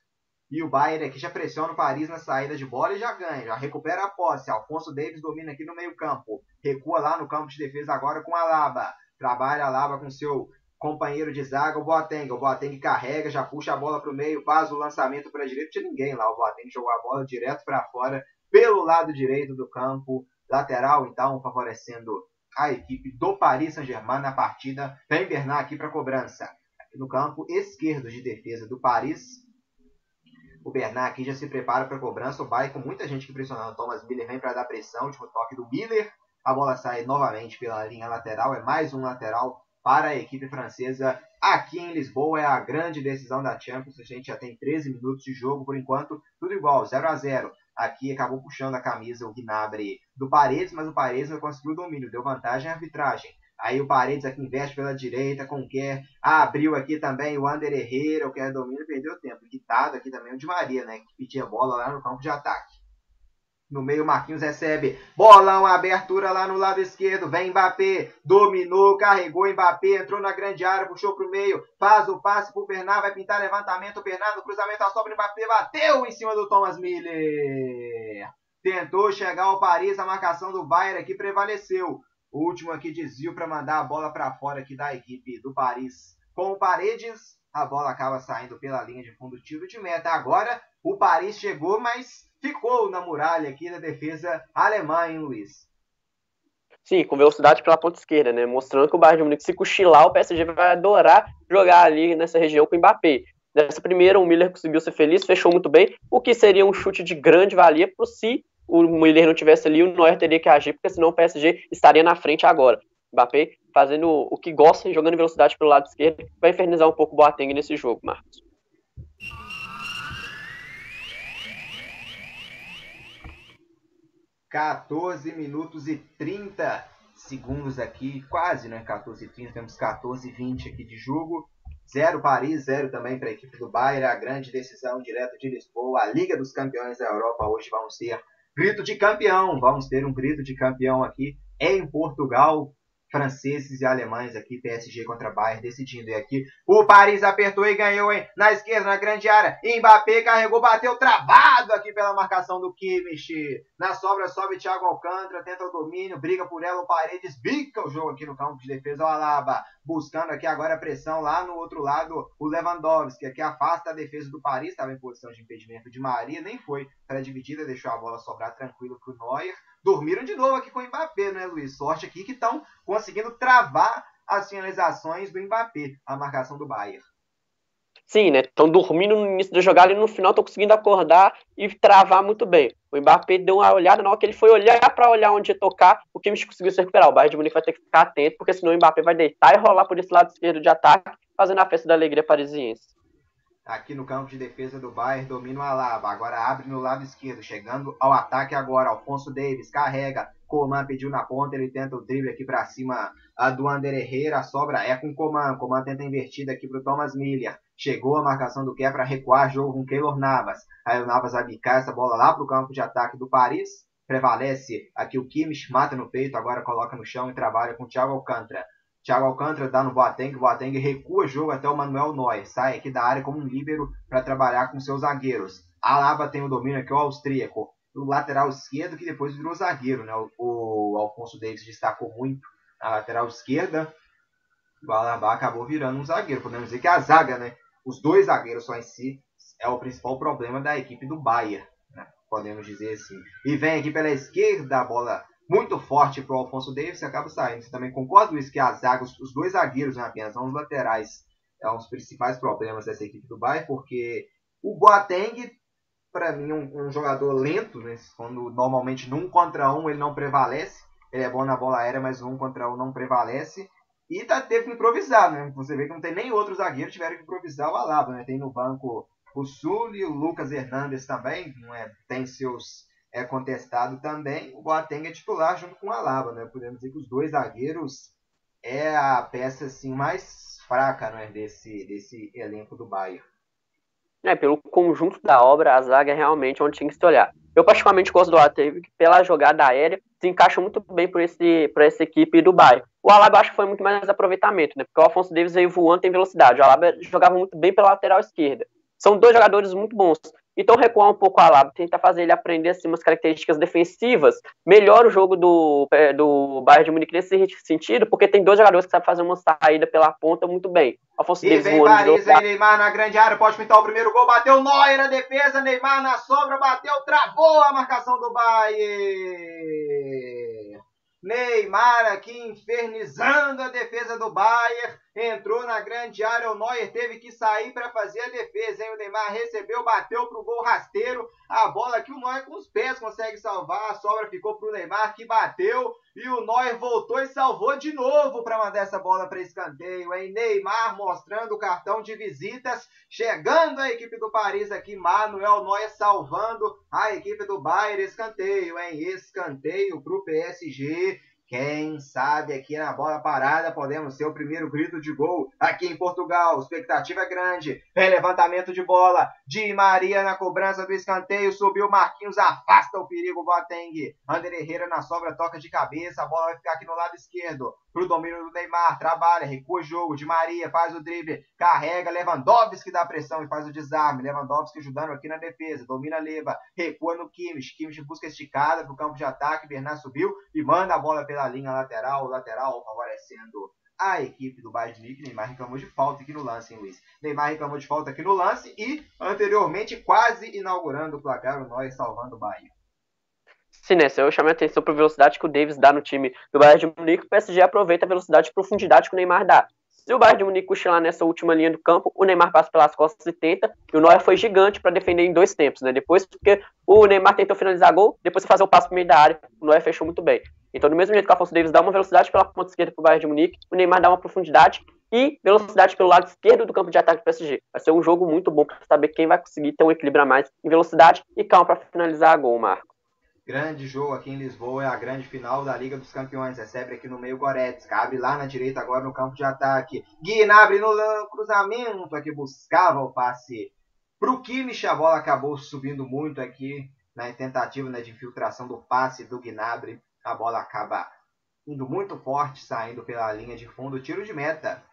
E o Bayern aqui já pressiona o Paris na saída de bola e já ganha, já recupera a posse. Alfonso Davis domina aqui no meio campo. Recua lá no campo de defesa agora com a Laba. Trabalha a Laba com seu companheiro de zaga, o Boateng. O Boateng carrega, já puxa a bola para o meio, faz o lançamento para a direita. Tinha ninguém lá. O Boateng jogou a bola direto para fora, pelo lado direito do campo. Lateral, então, favorecendo a equipe do Paris Saint-Germain na partida. Vem Bernard aqui para cobrança no campo esquerdo de defesa do Paris. O Bernard aqui já se prepara para a cobrança. O Bayern com muita gente que pressionando. Thomas Miller vem para dar pressão. Último toque do Miller. A bola sai novamente pela linha lateral. É mais um lateral para a equipe francesa. Aqui em Lisboa é a grande decisão da Champions. A gente já tem 13 minutos de jogo por enquanto. Tudo igual, 0 a 0 Aqui acabou puxando a camisa o Gnabry do Paredes, mas o Paredes não conseguiu o domínio. Deu vantagem à arbitragem. Aí o Paredes aqui investe pela direita Kerr. Ah, abriu aqui também o Ander Herrera, o Kerr domina perdeu tempo. Quitado aqui também o Di Maria, né? Que pedia bola lá no campo de ataque. No meio, Marquinhos recebe. Bolão, abertura lá no lado esquerdo. Vem Mbappé. Dominou, carregou Mbappé. Entrou na grande área, puxou pro meio. Faz o passe pro Bernard. Vai pintar levantamento. Bernardo, cruzamento a sobra. Mbappé bateu em cima do Thomas Miller. Tentou chegar ao Paris. A marcação do Bayern aqui prevaleceu. O último aqui desvio para mandar a bola para fora aqui da equipe do Paris. Com o Paredes, a bola acaba saindo pela linha de fundo, tiro de meta. Agora o Paris chegou, mas ficou na muralha aqui da defesa alemã, hein, Luiz? Sim, com velocidade pela ponta esquerda, né? Mostrando que o Bayern de Munique, se cochilar, o PSG vai adorar jogar ali nessa região com o Mbappé. Nessa primeira, o Miller conseguiu ser feliz, fechou muito bem, o que seria um chute de grande valia para si o Miller não tivesse ali, o Neuer teria que agir, porque senão o PSG estaria na frente agora. Mbappé fazendo o que gosta, jogando velocidade pelo lado esquerdo, vai infernizar um pouco o Boateng nesse jogo, Marcos. Quatorze minutos e 30 segundos aqui, quase, né? 14 e 30, temos 14 e 20 aqui de jogo. Zero Paris, zero também para a equipe do Bayern. A grande decisão direto de Lisboa. A Liga dos Campeões da Europa hoje vão ser grito de campeão. Vamos ter um grito de campeão aqui em Portugal franceses e alemães aqui, PSG contra Bayern, decidindo. E aqui o Paris apertou e ganhou, hein? Na esquerda, na grande área. Mbappé carregou, bateu travado aqui pela marcação do Kimmich. Na sobra sobe Thiago Alcântara, tenta o domínio, briga por ela, o Paredes bica o jogo aqui no campo de defesa. O Alaba buscando aqui agora a pressão lá no outro lado, o Lewandowski, aqui afasta a defesa do Paris, estava em posição de impedimento de Maria, nem foi para a dividida, deixou a bola sobrar tranquilo para o Neuer dormiram de novo aqui com o Mbappé, né, Luiz? Sorte aqui que estão conseguindo travar as finalizações do Mbappé, a marcação do Bayern. Sim, né? Estão dormindo no início da jogada e no final estão conseguindo acordar e travar muito bem. O Mbappé deu uma olhada, na hora que ele foi olhar para olhar onde ia tocar, o Kimmich conseguiu se recuperar. O Bayern de Munique vai ter que ficar atento, porque senão o Mbappé vai deitar e rolar por esse lado esquerdo de ataque, fazendo a festa da alegria parisiense. Aqui no campo de defesa do Bayern, domina o Alaba. Agora abre no lado esquerdo, chegando ao ataque agora. Alfonso Davis carrega. Coman pediu na ponta, ele tenta o drible aqui para cima a do Ander Herrera. Sobra é com Coman. Coman tenta invertida aqui para o Thomas Miller. Chegou a marcação do Ké para recuar, jogo com Keylor Navas. Aí o Navas vai bicar essa bola lá para o campo de ataque do Paris. Prevalece aqui o Kimmich, mata no peito, agora coloca no chão e trabalha com o Thiago Alcântara. Thiago Alcântara dá no Boateng, o Boateng recua o jogo até o Manuel Neuer, sai aqui da área como um líbero para trabalhar com seus zagueiros. Alaba tem o domínio aqui, o austríaco, o lateral esquerdo que depois virou zagueiro, né? O, o Alfonso Davis destacou muito na lateral esquerda, o Alaba acabou virando um zagueiro. Podemos dizer que a zaga, né? Os dois zagueiros só em si é o principal problema da equipe do Bayern, né? podemos dizer assim. E vem aqui pela esquerda a bola muito forte para o Alfonso Davis e acaba saindo. Você também concorda isso que as zagas, os dois zagueiros né, apenas, não os laterais, é um dos principais problemas dessa equipe do Bayern, porque o Boateng, para mim, é um, um, jogador lento, né, quando normalmente num contra um ele não prevalece, ele é bom na bola aérea, mas um contra um não prevalece. E tá, teve que improvisar, né? Você vê que não tem nem outro zagueiro, tiveram que improvisar o Alaba, né? Tem no banco o Sul e o Lucas Hernandes também, não é? Tem seus é contestado também. O Boateng é titular junto com o Alaba, né? Podemos dizer que os dois zagueiros é a peça assim mais fraca, né, desse desse elenco do Bayern. É, pelo conjunto da obra, a zaga é realmente onde tinha que se olhar. Eu particularmente gosto do que pela jogada aérea se encaixa muito bem por, esse, por essa equipe do Bayern. O Alaba acho que foi muito mais aproveitamento, né? Porque o Alfonso Davis veio voando em velocidade. O Alaba jogava muito bem pela lateral esquerda. São dois jogadores muito bons. Então, recuar um pouco a Labo, tentar fazer ele aprender assim, umas características defensivas, melhora o jogo do, é, do Bayern de Munique nesse sentido, porque tem dois jogadores que sabem fazer uma saída pela ponta muito bem. Afonso e vem Paris, aí Neymar na grande área, pode pintar o primeiro gol, bateu Neuer, a defesa, Neymar na sobra, bateu, travou a marcação do Bayern. Neymar aqui infernizando a defesa do Bayern entrou na grande área, o Neuer teve que sair para fazer a defesa, hein? O Neymar recebeu, bateu pro gol rasteiro, a bola que o Neuer com os pés consegue salvar, a sobra ficou pro Neymar que bateu e o Neuer voltou e salvou de novo para mandar essa bola para escanteio, hein? Neymar mostrando o cartão de visitas, chegando a equipe do Paris aqui, Manuel Neuer salvando a equipe do Bayern, escanteio, hein? Escanteio pro PSG. Quem sabe aqui na bola parada podemos ser o primeiro grito de gol aqui em Portugal. Expectativa é grande. Vem levantamento de bola. Di Maria na cobrança do escanteio. Subiu Marquinhos, afasta o perigo. Boateng. Ander Herrera na sobra, toca de cabeça. A bola vai ficar aqui no lado esquerdo. Pro domínio do Neymar. Trabalha, recua o jogo. Di Maria faz o drible. Carrega. Lewandowski dá pressão e faz o desarme. Lewandowski ajudando aqui na defesa. Domina Leva. Recua no Kimmich. Kimmich busca esticada pro campo de ataque. Bernard subiu e manda a bola pela linha lateral, lateral favorecendo a equipe do Bayern de Munique. Neymar reclamou de falta aqui no lance, hein, Luiz? Neymar reclamou de falta aqui no lance e, anteriormente, quase inaugurando o placar, o Neuer salvando o Bayern. Sim, né? Eu chamei a atenção para a velocidade que o Davis dá no time do Bayern de Munique. O PSG aproveita a velocidade e profundidade que o Neymar dá. Se o Bayern de Munique cochilar nessa última linha do campo, o Neymar passa pelas costas e tenta, e o Neuer foi gigante para defender em dois tempos, né? Depois, porque o Neymar tentou finalizar gol, depois de fazer o passo pro meio da área, o Neuer fechou muito bem. Então, do mesmo jeito que o Afonso Davis dá uma velocidade pela ponta esquerda para o Bayern de Munique, o Neymar dá uma profundidade e velocidade pelo lado esquerdo do campo de ataque do PSG. Vai ser um jogo muito bom para saber quem vai conseguir ter um equilíbrio a mais em velocidade e calma para finalizar a gol, Marco. Grande jogo aqui em Lisboa, é a grande final da Liga dos Campeões. Recebe aqui no meio Goretzka, abre lá na direita agora no campo de ataque. Gnabry no cruzamento aqui buscava o passe pro Kimmich. A bola acabou subindo muito aqui na tentativa né, de infiltração do passe do Gnabry. A bola acaba indo muito forte, saindo pela linha de fundo. Tiro de meta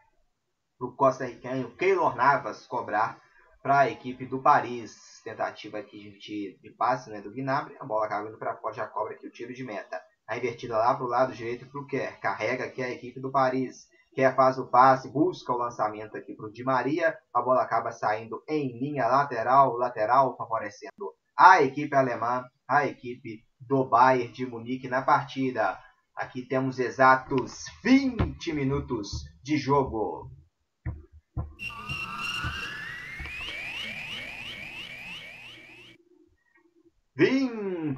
pro Costa Ricanho, Keylor Navas cobrar para a equipe do Paris. Tentativa aqui de, de passe né, do Gnabry. A bola acaba indo para fora, já cobra aqui o tiro de meta. A invertida lá para o lado direito para o Kerr. Carrega aqui a equipe do Paris. Kerr faz o passe, busca o lançamento aqui para o Di Maria. A bola acaba saindo em linha lateral, lateral, favorecendo a equipe alemã, a equipe do Bayern de Munique na partida. Aqui temos exatos 20 minutos de jogo.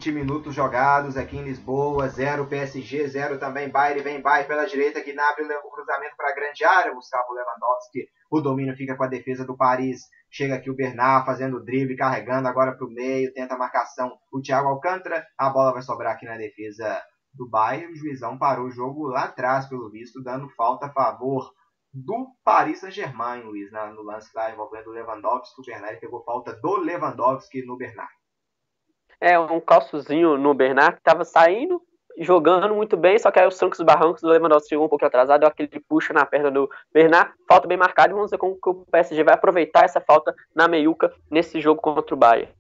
20 minutos jogados aqui em Lisboa, 0 PSG, 0 também Bayern, vem Bayern pela direita, que abre o cruzamento para a grande área, Gustavo Lewandowski, o domínio fica com a defesa do Paris, chega aqui o Bernard fazendo o drible, carregando agora para o meio, tenta a marcação, o Thiago Alcântara, a bola vai sobrar aqui na defesa do Bayern, o juizão parou o jogo lá atrás, pelo visto, dando falta a favor do Paris Saint-Germain, Luiz, no lance lá envolvendo o Lewandowski, o Bernard pegou falta do Lewandowski no Bernard. É, um calçozinho no Bernard que estava saindo, jogando muito bem, só que aí os trancos e barrancos do Lewandowski chegou um pouco atrasado, aquele puxa na perna do Bernard, falta bem marcada, e vamos ver como que o PSG vai aproveitar essa falta na meiuca nesse jogo contra o Bayern.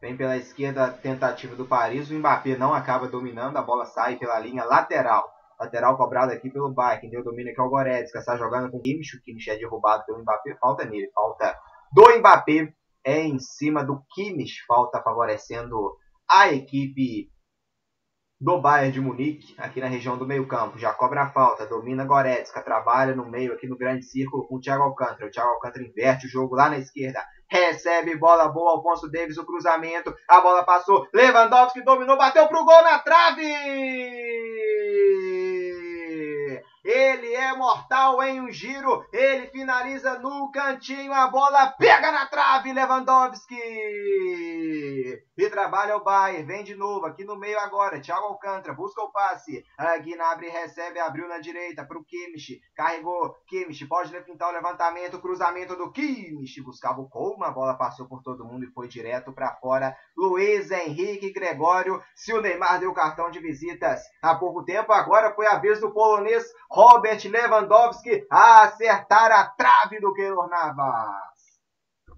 Vem pela esquerda a tentativa do Paris, o Mbappé não acaba dominando, a bola sai pela linha lateral. Lateral cobrado aqui pelo Bayern, quem deu domínio aqui é o Goretzka, está jogando com o Kimmich, o Kimmich é derrubado pelo Mbappé, falta nele, falta do Mbappé é em cima do Kimmich, falta favorecendo a equipe do Bayern de Munique, aqui na região do meio campo. Já cobra a falta, domina Goretzka, trabalha no meio, aqui no grande círculo com o Thiago Alcântara. O Thiago Alcântara inverte o jogo lá na esquerda. Recebe bola boa, Alfonso Davis, o cruzamento. A bola passou, Lewandowski dominou, bateu pro gol na trave! Ele é mortal em um giro. Ele finaliza no cantinho. A bola pega na trave. Lewandowski. E trabalha o Bayern. Vem de novo aqui no meio agora. Thiago Alcântara busca o passe. A Gnabry recebe. Abriu na direita para o Kimmich. Carregou. Kimmich pode pintar o levantamento. Cruzamento do Kimmich. Buscava o Coleman. A bola passou por todo mundo e foi direto para fora. Luiz Henrique Gregório. Se o Neymar deu cartão de visitas há pouco tempo, agora foi a vez do polonês Robert Lewandowski acertar a trave do Keylor Navas.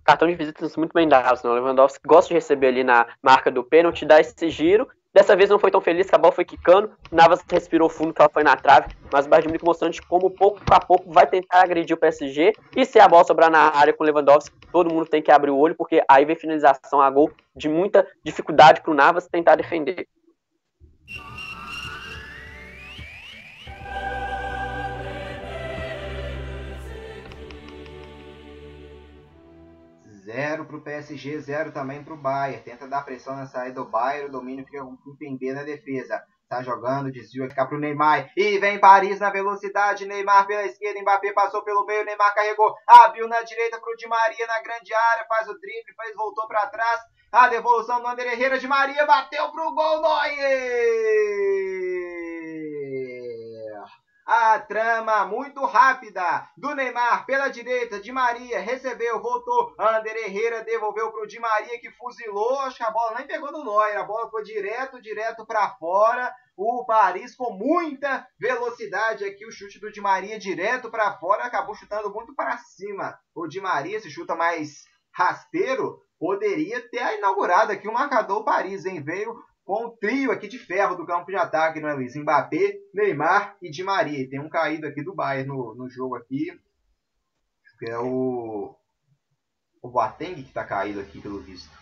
Cartão de visitas muito bem dados, né? O Lewandowski gosta de receber ali na marca do pênalti, dar esse giro. Dessa vez não foi tão feliz, que a bola foi quicando. Navas respirou fundo, que ela foi na trave. Mas o Bayern de Munique mostrando como pouco a pouco vai tentar agredir o PSG. E se a bola sobrar na área com o Lewandowski, todo mundo tem que abrir o olho, porque aí vem finalização a gol de muita dificuldade para o Navas tentar defender. 0 para o PSG, 0 também para o Bayern. Tenta dar pressão na saída do Bayern, o domínio fica com o Pembe na defesa. Tá jogando, desvio aqui para o Neymar. E vem Paris na velocidade. Neymar pela esquerda, Mbappé passou pelo meio. Neymar carregou, abriu na direita para o Di Maria na grande área. Faz o drible, faz, voltou para trás. A devolução do André Herrera de Maria bateu para o gol. Neuer! A trama muito rápida do Neymar pela direita, de Maria recebeu, voltou, Ander Herrera devolveu para o Di Maria que fuzilou, acho que a bola nem pegou no Neuer, a bola foi direto, direto para fora. O Paris com muita velocidade aqui, o chute do Di Maria direto para fora, acabou chutando muito para cima. O Di Maria se chuta mais rasteiro, poderia ter inaugurado aqui o marcador Paris, hein? Veio com o trio aqui de ferro do campo de ataque, não é, Luiz? Mbappé, Neymar e Di Maria. Tem um caído aqui do Bayern no, no jogo aqui, que é o, o Boateng que está caído aqui, pelo visto.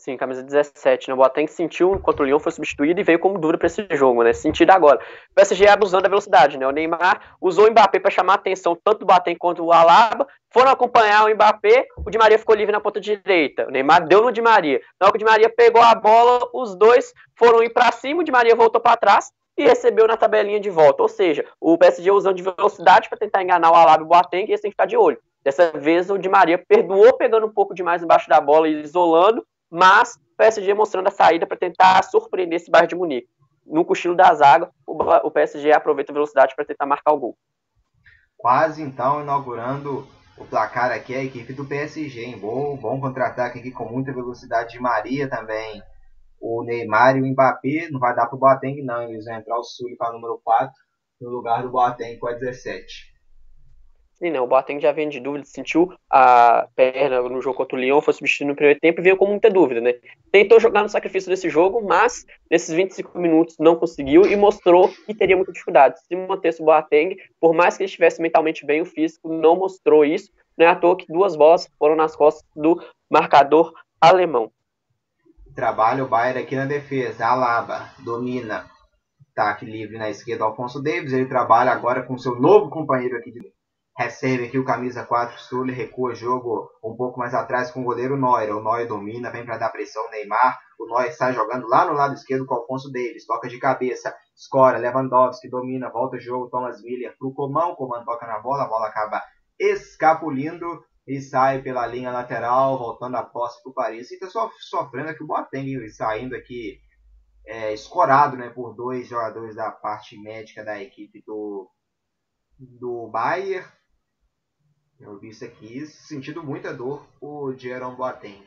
Sim, camisa 17, né? O Boateng sentiu enquanto o Lyon foi substituído e veio como duro para esse jogo, né? Sentido agora. O PSG abusando da velocidade, né? O Neymar usou o Mbappé para chamar a atenção tanto do Boateng quanto do Alaba. Foram acompanhar o Mbappé, o Di Maria ficou livre na ponta direita. O Neymar deu no Di Maria. Na hora que o Di Maria pegou a bola, os dois foram ir para cima, o Di Maria voltou para trás e recebeu na tabelinha de volta. Ou seja, o PSG usando de velocidade para tentar enganar o Alaba e o Boateng e eles têm que ficar de olho. Dessa vez o Di Maria perdoou pegando um pouco demais embaixo da bola e isolando, mas o PSG mostrando a saída para tentar surpreender esse Bayern de Munique. No cochilo da zaga, o PSG aproveita a velocidade para tentar marcar o gol. Quase então inaugurando o placar aqui a equipe do PSG, hein? Bom, bom contra-ataque aqui com muita velocidade de Maria também. O Neymar e o Mbappé não vai dar para o Boateng não, eles vão entrar o Sul para o número 4 no lugar do Boateng com a 17. Sim, não, o Boateng já vem de dúvida, sentiu a perna no jogo contra o Lyon, foi substituído no primeiro tempo e veio com muita dúvida, né? Tentou jogar no sacrifício desse jogo, mas nesses 25 minutos não conseguiu e mostrou que teria muita dificuldade. Se mantesse o Boateng, por mais que ele estivesse mentalmente bem, o físico não mostrou isso. Não é à toa que duas bolas foram nas costas do marcador alemão. Trabalha o Bayern aqui na defesa, Alaba, domina, Ataque livre na esquerda, Alfonso Davis. Ele trabalha agora com seu novo companheiro aqui de recebe aqui o camisa 4 Sully, recua jogo um pouco mais atrás com o goleiro Neuer. O Neuer domina, vem para dar pressão no Neymar. O Neuer está jogando lá no lado esquerdo com o Alfonso Davis. Toca de cabeça, escora, Lewandowski domina, volta o jogo, Thomas Miller pro. O Comão toca na bola, a bola acaba escapulindo e sai pela linha lateral, voltando a posse para o Paris. E está sofrendo aqui o Boateng, saindo aqui é, escorado né, por dois jogadores da parte médica da equipe do, do Bayern. Eu vi isso aqui, sentindo muita dor o Jerome Boateng.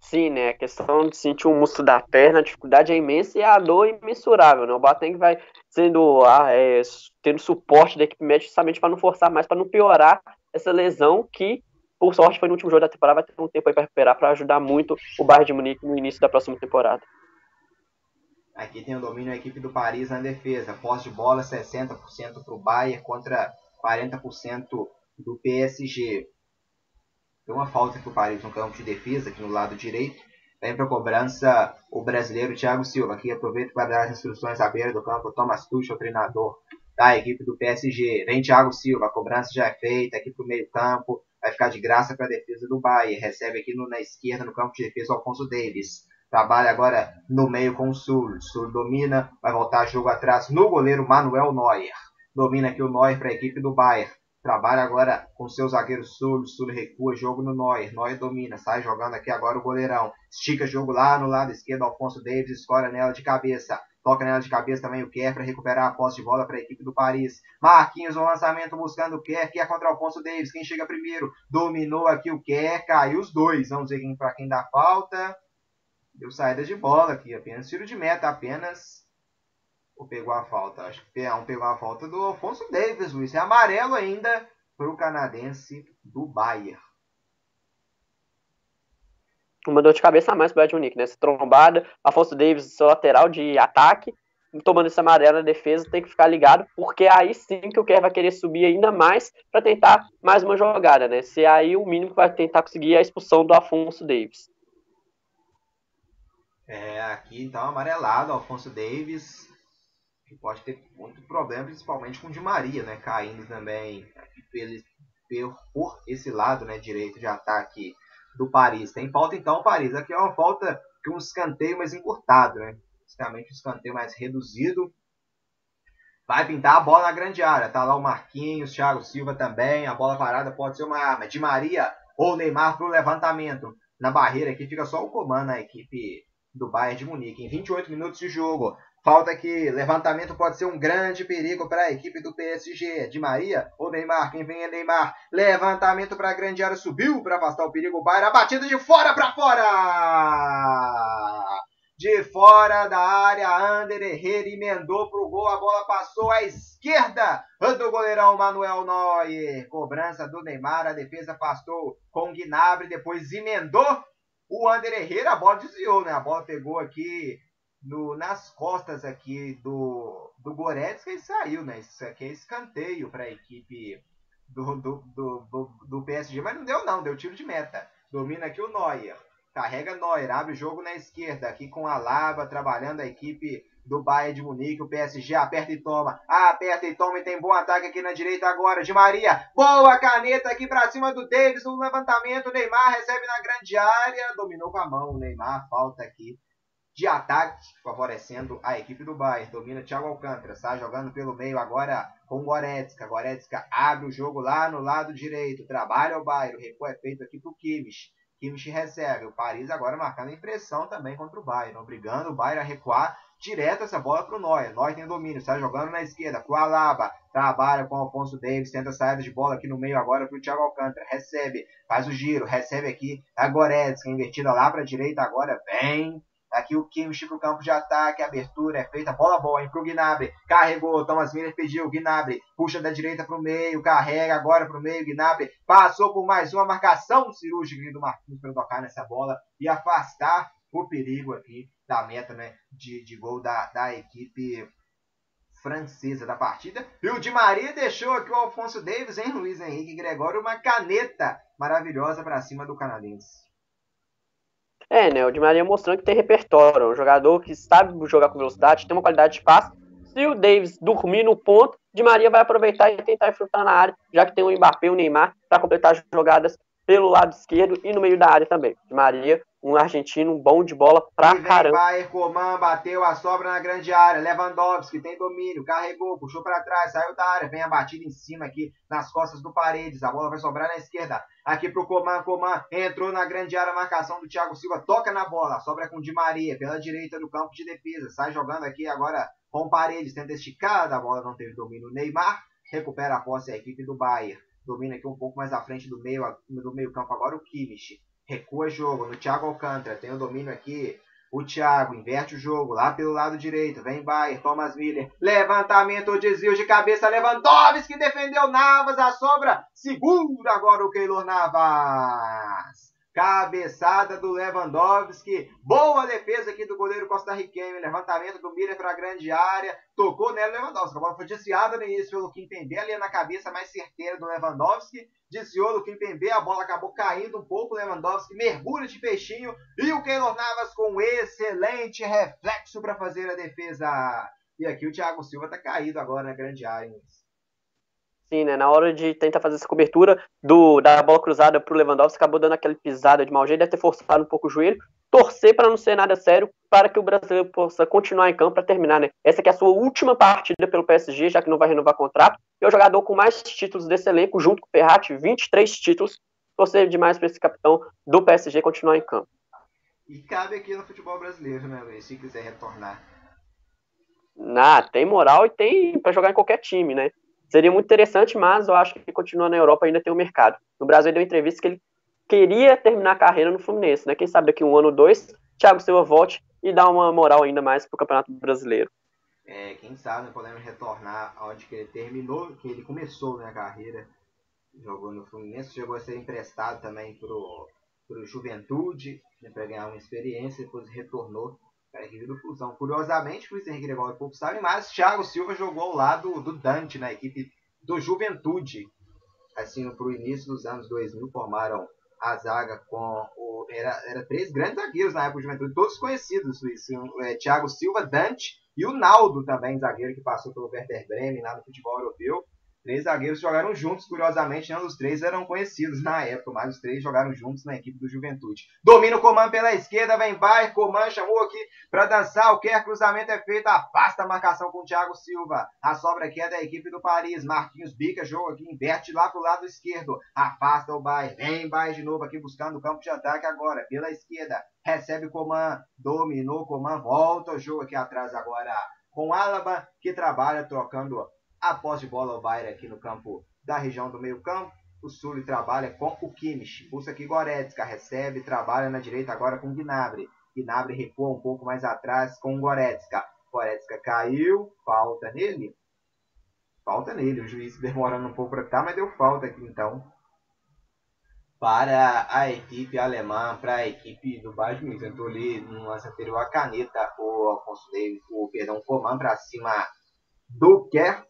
Sim, né? A questão de sentir o músculo da perna, a dificuldade é imensa e a dor é imensurável, né? O Boateng vai sendo, ah, é, tendo suporte da equipe médica justamente para não forçar mais, para não piorar essa lesão que, por sorte, foi no último jogo da temporada, vai ter um tempo aí para recuperar, para ajudar muito o Bayern de Munique no início da próxima temporada. Aqui tem o domínio da equipe do Paris na defesa. Posse de bola 60% para o Bayern contra 40% do PSG. Tem uma falta para o Paris no campo de defesa, aqui no lado direito. Vem para cobrança o brasileiro Thiago Silva. Aqui aproveita para dar as instruções à beira do campo. Thomas Tuchel, treinador da equipe do PSG. Vem Thiago Silva, a cobrança já é feita aqui para o meio campo. Vai ficar de graça para a defesa do Bayern. Recebe aqui no, na esquerda, no campo de defesa, o Alfonso Davis. Trabalha agora no meio com o Sul. Sul domina, vai voltar jogo atrás no goleiro Manuel Neuer. Domina aqui o Neuer para a equipe do Bayern. Trabalha agora com seu zagueiro Sul. Sul recua jogo no Neuer. Neuer domina. Sai jogando aqui agora o goleirão. Estica jogo lá no lado esquerdo. Alfonso Davis escora nela de cabeça. Toca nela de cabeça também o Kerr para recuperar a posse de bola para a equipe do Paris. Marquinhos no lançamento buscando o Kerr. Kerr contra o Alfonso Davis. Quem chega primeiro? Dominou aqui o Kerr. Caiu os dois. Vamos ver para quem dá falta. Deu saída de bola aqui. Apenas tiro de meta. Apenas ou pegou a falta? Acho que P1 pegou a falta do Alfonso Davis, Luiz. É amarelo ainda para o canadense do Bayern. Uma dor de cabeça a mais para o Bayern Munique, né? Essa trombada, Afonso Davis, seu lateral de ataque, tomando esse amarelo na defesa, tem que ficar ligado, porque aí sim que o Kerr vai querer subir ainda mais para tentar mais uma jogada, né? Se aí o mínimo que vai tentar conseguir é a expulsão do Afonso Davis. É, aqui então amarelado, Alfonso Davis que pode ter muito problema, principalmente com o Di Maria, né? Caindo também por, por esse lado né, direito de ataque do Paris. Tem falta então Paris. Aqui é uma falta que um escanteio mais encurtado, né? Basicamente um escanteio mais reduzido. Vai pintar a bola na grande área. Tá lá o Marquinhos, Thiago Silva também. A bola parada pode ser uma arma. De Maria ou Neymar para o levantamento. Na barreira aqui fica só o comando na equipe do Bayern de Munique. Em 28 minutos de jogo. Falta aqui, levantamento pode ser um grande perigo para a equipe do PSG. De Maria ou Neymar, quem vem é Neymar. Levantamento para a grande área, subiu para afastar o perigo. Bayern, a batida de fora para fora! De fora da área, Ander Herrera emendou para o gol. A bola passou à esquerda do goleirão Manuel Neuer. Cobrança do Neymar, a defesa passou com Gnabry, depois emendou o Ander Herrera. A bola desviou, né? A bola pegou aqui no, nas costas aqui do, do Goretzka e saiu, né? Isso aqui é escanteio para a equipe do, do, do, do, PSG, mas não deu não, deu tiro de meta. Domina aqui o Neuer, carrega Neuer, abre o jogo na esquerda, aqui com a Lava trabalhando a equipe do Bayern de Munique, o PSG aperta e toma, aperta e toma e tem bom ataque aqui na direita agora, de Maria, boa caneta aqui para cima do Davis, no levantamento, Neymar recebe na grande área, dominou com a mão, Neymar, falta aqui de ataque, favorecendo a equipe do Bayern. Domina Thiago Alcântara, está jogando pelo meio agora com Goretzka. Goretzka abre o jogo lá no lado direito, trabalha o Bayern, o recuo é feito aqui para o Kimmich. Kimmich recebe, o Paris agora marcando impressão também contra o Bayern, obrigando o Bayern a recuar direto essa bola para o Neuer. Neuer tem domínio, está jogando na esquerda o Alaba. Trabalha com o Alfonso Davis, tenta saída de bola aqui no meio agora para o Thiago Alcântara. Recebe, faz o giro, recebe aqui a Goretzka, invertida lá para a direita agora. Vem Aqui o Kimmich para o campo de ataque, abertura é feita, bola boa, hein, para o Gnabry, carregou, Thomas Miller pediu, Gnabry, puxa da direita para o meio, carrega agora para o meio, Gnabry, passou por mais uma marcação cirúrgica do Marquinhos para tocar nessa bola e afastar o perigo aqui da meta né, de, de gol da, da equipe francesa da partida. E o Di Maria deixou aqui o Alfonso Davis, hein, Luiz Henrique Gregório, uma caneta maravilhosa para cima do canadense. É, né? O Di Maria mostrando que tem repertório. Um jogador que sabe jogar com velocidade, tem uma qualidade de passe. Se o Davis dormir no ponto, Di Maria vai aproveitar e tentar enfrentar na área, já que tem o Mbappé e o Neymar para completar as jogadas pelo lado esquerdo e no meio da área também. Di Maria um argentino bom de bola pra caramba. Bayern, Coman bateu a sobra na grande área. Lewandowski tem domínio, carregou, puxou para trás, saiu da área, vem a batida em cima aqui nas costas do Paredes. A bola vai sobrar na esquerda. Aqui pro Coman, Coman entrou na grande área, marcação do Thiago Silva, toca na bola, sobra com Di Maria pela direita do campo de defesa. Sai jogando aqui agora com Paredes, tenta esticar a bola, não teve domínio. Neymar recupera a posse a equipe do Bayern. Domina aqui um pouco mais à frente do meio, do meio campo agora o Kimmich recua jogo no Thiago Alcântara, tem o domínio aqui. O Thiago inverte o jogo lá pelo lado direito. Vem Bayer, Thomas Miller. Levantamento, desvio de cabeça. Lewandowski defendeu Navas. A sobra. Segura agora o Keylor Navas. Cabeçada do Lewandowski. Boa defesa aqui do goleiro costarriquenho. Levantamento do Miller para a grande área. Tocou nela Lewandowski. A bola foi desviada no início pelo Kimpembe. Ali na cabeça mais certeira do Lewandowski. Desviou do Kimpembe. A bola acabou caindo um pouco. Lewandowski mergulha de peixinho. E o Keylor Navas com excelente reflexo para fazer a defesa. E aqui o Thiago Silva está caído agora na grande área. Hein? Sim, né? Na hora de tentar fazer essa cobertura do, da bola cruzada pro Lewandowski, acabou dando aquela pisada de mau jeito, deve ter forçado um pouco o joelho. Torcer para não ser nada sério, para que o brasileiro possa continuar em campo para terminar, né? Essa que é a sua última partida pelo PSG, já que não vai renovar contrato. E é o jogador com mais títulos desse elenco, junto com o Ferrati, 23 títulos. Torcer demais para esse capitão do PSG continuar em campo. E cabe aqui no futebol brasileiro, né, Luiz? Se quiser retornar. Ah, tem moral e tem para jogar em qualquer time, né? Seria muito interessante, mas eu acho que continua na Europa ainda tem o um mercado. No Brasil ele deu entrevista que ele queria terminar a carreira no Fluminense, né? Quem sabe daqui um ano ou dois, Thiago Silva volte e dá uma moral ainda mais pro Campeonato Brasileiro. É, quem sabe podemos retornar onde que ele terminou, que ele começou né, a carreira, jogou no Fluminense, chegou a ser emprestado também pro, pro Juventude, né, para ganhar uma experiência, depois retornou equipe do Fusão. Curiosamente, Luiz Henrique Gregório pouco sabe, mas Thiago Silva jogou ao lado do Dante na equipe do Juventude. Assim, para o início dos anos 2000, formaram a zaga com o. Era, era três grandes zagueiros na época do Juventude, todos conhecidos, Luiz. É, Thiago Silva, Dante e o Naldo também, zagueiro que passou pelo Werder Bremen lá no futebol europeu. Três zagueiros jogaram juntos, curiosamente, nenhum dos três eram conhecidos na época, mas os três jogaram juntos na equipe do Juventude. Domina o Coman pela esquerda, vem Bayer, Coman chamou aqui para dançar, o quer cruzamento é feito, afasta a marcação com o Thiago Silva. A sobra aqui é da equipe do Paris, Marquinhos bica, jogo aqui, inverte lá pro lado esquerdo, afasta o Bayer, vem Bayer de novo aqui buscando o campo de ataque agora, pela esquerda, recebe Coman, dominou Coman, volta o jogo aqui atrás agora com Alaba, que trabalha trocando a posse de bola, o Bayern aqui no campo da região do meio campo. O Sul trabalha com o Kimmich. Busca aqui Goretzka. Recebe, trabalha na direita agora com Gnabry. Gnabry recua um pouco mais atrás com Goretzka. Goretzka caiu. Falta nele. Falta nele. O juiz demorando um pouco para estar, mas deu falta aqui então. Para a equipe alemã, para a equipe do Bayern Munique. Tentou ali no lance anterior a caneta, o Alfonso Davis, o perdão, o Coman para cima do Kerr.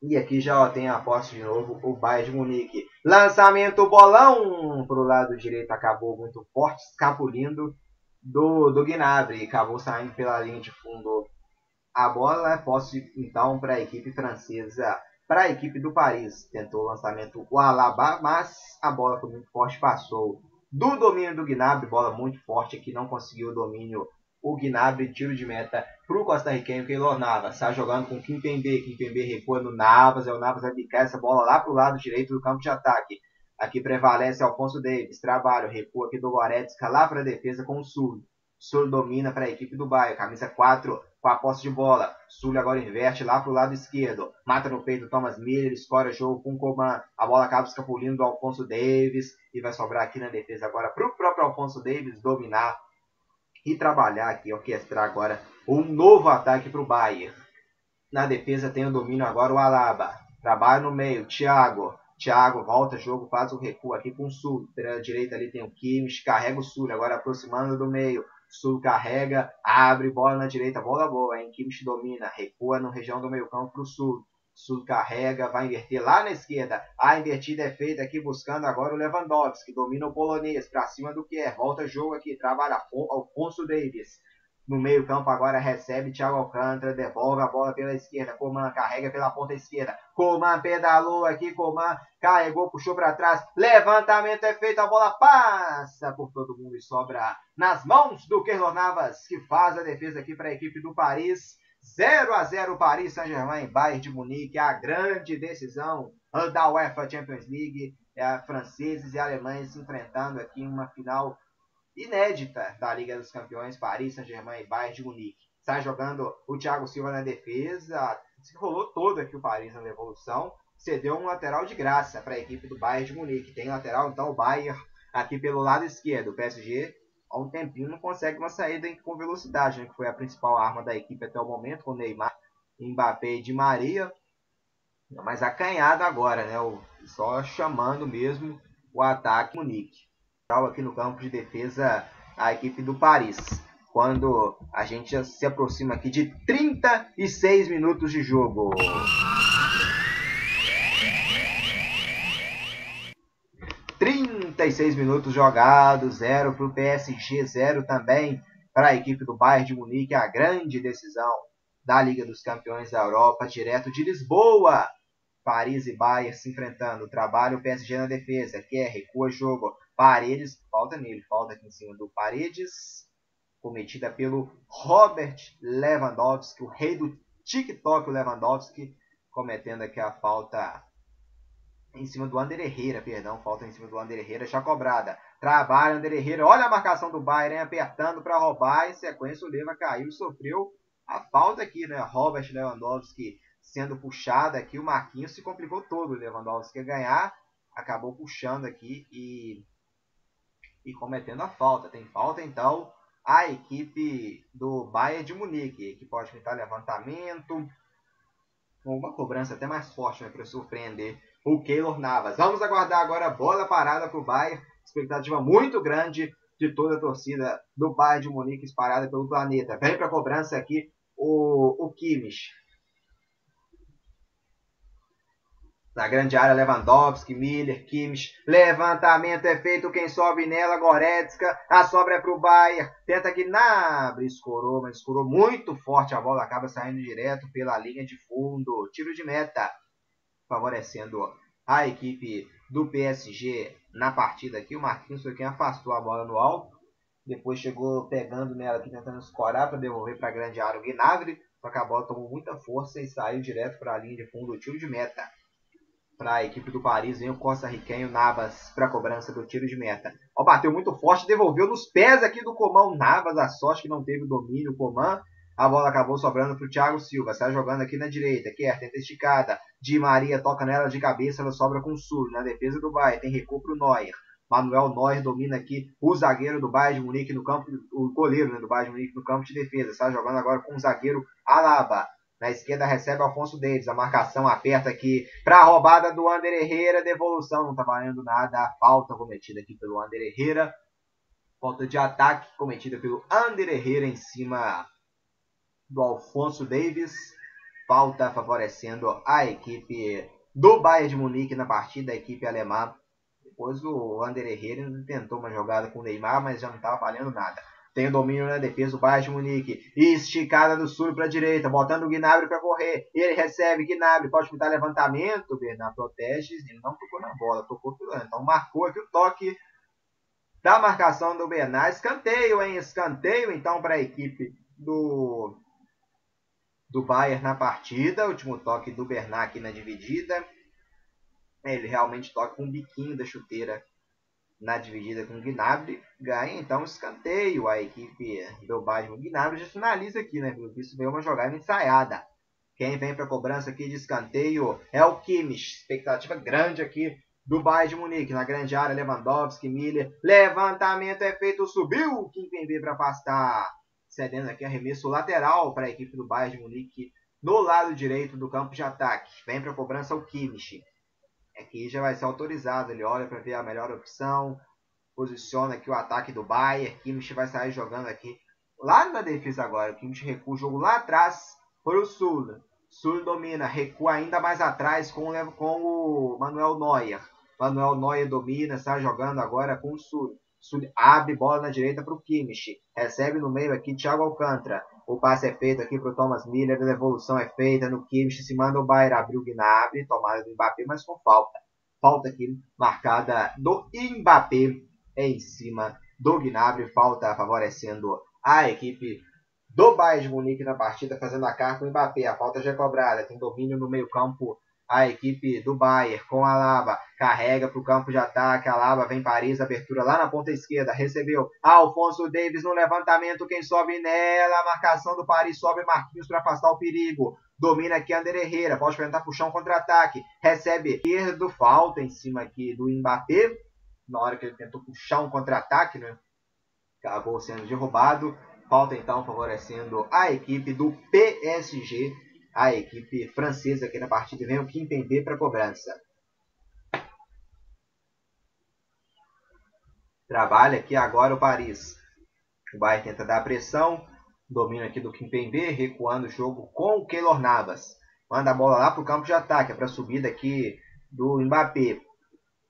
E aqui já ó, tem a posse de novo o Bayern de Munique. Lançamento bolão para o lado direito acabou muito forte, escapulindo do, do Gnabry. Acabou saindo pela linha de fundo a bola. Posse então para a equipe francesa. Para a equipe do Paris. Tentou o lançamento o Alaba, mas a bola foi muito forte, passou do domínio do Gnabry. Bola muito forte aqui, não conseguiu o domínio o Gnabry, tiro de meta para o costarriquenho Keylor Navas. Está jogando com Kimpembe. Kimpembe recua no Navas. É o Navas vai picar essa bola lá para o lado direito do campo de ataque. Aqui prevalece Alfonso Davis. Trabalho, recua aqui do Goretzka lá para a defesa com o Sul. Sul domina para a equipe do Bayern. Camisa 4 com a posse de bola. Sul agora inverte lá para o lado esquerdo. Mata no peito Thomas Miller. Escora jogo com o Coman. A bola acaba escapulindo do Alfonso Davis. E vai sobrar aqui na defesa agora para o próprio Alfonso Davis dominar trabalhar aqui, orquestrar agora um novo ataque para o Bayern. Na defesa tem o domínio agora o Alaba. Trabalha no meio, Thiago. Thiago volta jogo, faz o recuo aqui com o Sul. Pela direita ali tem o Kimmich, carrega o Sul, agora aproximando do meio. Sul carrega, abre bola na direita, bola boa, hein? Kimmich domina, recua na região do meio campo para o Sul. Sul carrega, vai inverter lá na esquerda. A invertida é feita aqui buscando agora o Lewandowski, domina o polonês para cima do que é. Volta jogo aqui, trabalha Alfonso Davis. No meio campo agora recebe Thiago Alcântara, devolve a bola pela esquerda. Coman carrega pela ponta esquerda. Coman pedalou aqui, Coman carregou, puxou para trás. Levantamento é feito, a bola passa por todo mundo e sobra nas mãos do Keylor Navas, que faz a defesa aqui para a equipe do Paris. 0 a 0 Paris Saint-Germain, Bayern de Munique, a grande decisão da UEFA Champions League, é, franceses e alemães se enfrentando aqui em uma final inédita da Liga dos Campeões, Paris Saint-Germain e Bayern de Munique. Está jogando o Thiago Silva na defesa, se rolou todo aqui o Paris na devolução, cedeu um lateral de graça para a equipe do Bayern de Munique. Tem lateral então o Bayern aqui pelo lado esquerdo, o PSG há um tempinho não consegue uma saída com velocidade, né, que foi a principal arma da equipe até o momento, com Neymar, Mbappé e Di Maria. Mas acanhado agora, né? Só chamando mesmo o ataque Munique. Aqui no campo de defesa a equipe do Paris. Quando a gente se aproxima aqui de 36 minutos de jogo. 36 minutos jogados, 0 para o PSG, 0 também para a equipe do Bayern de Munique, a grande decisão da Liga dos Campeões da Europa, direto de Lisboa. Paris e Bayern se enfrentando, trabalha o PSG na defesa, quer, recua jogo, Paredes, falta nele, falta aqui em cima do Paredes, cometida pelo Robert Lewandowski, o rei do TikTok, o Lewandowski, cometendo aqui a falta em cima do Ander Herrera, perdão, falta em cima do Ander Herrera, já cobrada. Trabalha Ander Herrera, olha a marcação do Bayern, apertando para roubar, em sequência o Leva caiu, sofreu a falta aqui, né? Robert Lewandowski sendo puxado aqui, o Marquinhos se complicou todo, o Lewandowski ia ganhar, acabou puxando aqui e, e cometendo a falta. Tem falta então a equipe do Bayern de Munique, que pode tentar levantamento, uma cobrança até mais forte né, para surpreender o Keylor Navas. Vamos aguardar agora a bola parada para o Bayern. Expectativa muito grande de toda a torcida do Bayern de Munique espalhada pelo planeta. Vem para a cobrança aqui o, o Kimmich. Na grande área, Lewandowski, Miller, Kimmich. Levantamento é feito. Quem sobe nela, Goretzka. A sobra é para o Bayern. Tenta Gnabry. Escorou, mas escorou muito forte. A bola acaba saindo direto pela linha de fundo. Tiro de meta favorecendo a equipe do PSG na partida aqui. O Marquinhos foi quem afastou a bola no alto. Depois chegou pegando nela aqui, tentando escorar para devolver para a grande área o Gnabry. Só que a bola tomou muita força e saiu direto para a linha de fundo. Tiro de meta para a equipe do Paris. Vem o Costa Riquenho Navas para a cobrança do tiro de meta. Ó, bateu muito forte, devolveu nos pés aqui do Coman. Navas, a sorte que não teve domínio. Coman a bola acabou sobrando para o Thiago Silva. Está jogando aqui na direita. Quer, tenta esticada. Di Maria toca nela de cabeça. Ela sobra com o Sul. Na defesa do Bayern. Tem recuo para o Neuer. Manuel Neuer domina aqui o zagueiro do Bayern de Munique no campo. O goleiro né, do Bayern de Munique no campo de defesa. Está jogando agora com o zagueiro Alaba. Na esquerda recebe Alfonso Davis. A marcação aperta aqui para a roubada do Ander Herrera. Devolução. Não está valendo nada. A falta cometida aqui pelo Ander Herrera. Falta de ataque cometida pelo Ander Herrera em cima do Alfonso Davis. Falta favorecendo a equipe do Bayern de Munique na partida, a equipe alemã. Depois o Ander Herrera tentou uma jogada com o Neymar, mas já não estava valendo nada. Tem domínio na defesa do Bayern de Munique. Esticada do sul para a direita, botando o Gnabry para correr. Ele recebe Gnabry, pode pintar levantamento. O Bernard protege, ele não tocou na bola, tocou Então marcou aqui o toque da marcação do Bernard. Escanteio, hein? Escanteio então para a equipe do do Bayern na partida. Último toque do Bernat aqui na dividida. Ele realmente toca com o biquinho da chuteira na dividida com o Gnabry. Ganha então escanteio a equipe do Bayern. O Gnabry já finaliza aqui, né? Pelo visto veio uma jogada ensaiada. Quem vem para a cobrança aqui de escanteio é o Kimmich. Expectativa grande aqui do Bayern de Munique. Na grande área, Lewandowski, Miller. Levantamento é feito, subiu. Quem vem para afastar cedendo aqui arremesso lateral para a equipe do Bayern de Munique no lado direito do campo de ataque. Vem para a cobrança o Kimmich. Aqui já vai ser autorizado. Ele olha para ver a melhor opção. Posiciona aqui o ataque do Bayern. Kimmich vai sair jogando aqui lá na defesa agora. O Kimmich recua o jogo lá atrás para o Sul. Sul domina, recua ainda mais atrás com, com o Manuel Neuer. Manuel Neuer domina, está jogando agora com o Sul. Sul abre bola na direita para o Kimmich. Recebe no meio aqui Thiago Alcântara. O passe é feito aqui para o Thomas Miller. A devolução é feita no Kimmich. Se manda o Bayern. Abriu o Gnabry. Tomada do Mbappé, mas com falta. Falta aqui marcada do Mbappé em cima do Gnabry. Falta favorecendo a equipe do Bayern de Munique na partida, fazendo a carga com o Mbappé. A falta já é cobrada. Tem domínio no meio campo a equipe do Bayern com a Lava. Carrega para o campo de ataque. A Lava vem Paris, abertura lá na ponta esquerda. Recebeu Alfonso Davis no levantamento. Quem sobe nela? Marcação do Paris sobe Marquinhos para afastar o perigo. Domina aqui Ander Herrera. Pode tentar puxar um contra-ataque. Recebe esquerdo. Falta em cima aqui do Mbappé. Na hora que ele tentou puxar um contra-ataque, né? Acabou sendo derrubado. Falta então favorecendo a equipe do PSG a equipe francesa aqui na partida. Vem o Kimpembe para cobrança. Trabalha aqui agora o Paris. O Bayern tenta dar pressão. Domina aqui do Kimpembe, recuando o jogo com o Keylor Navas. Manda a bola lá para o campo de ataque, é para a subida aqui do Mbappé.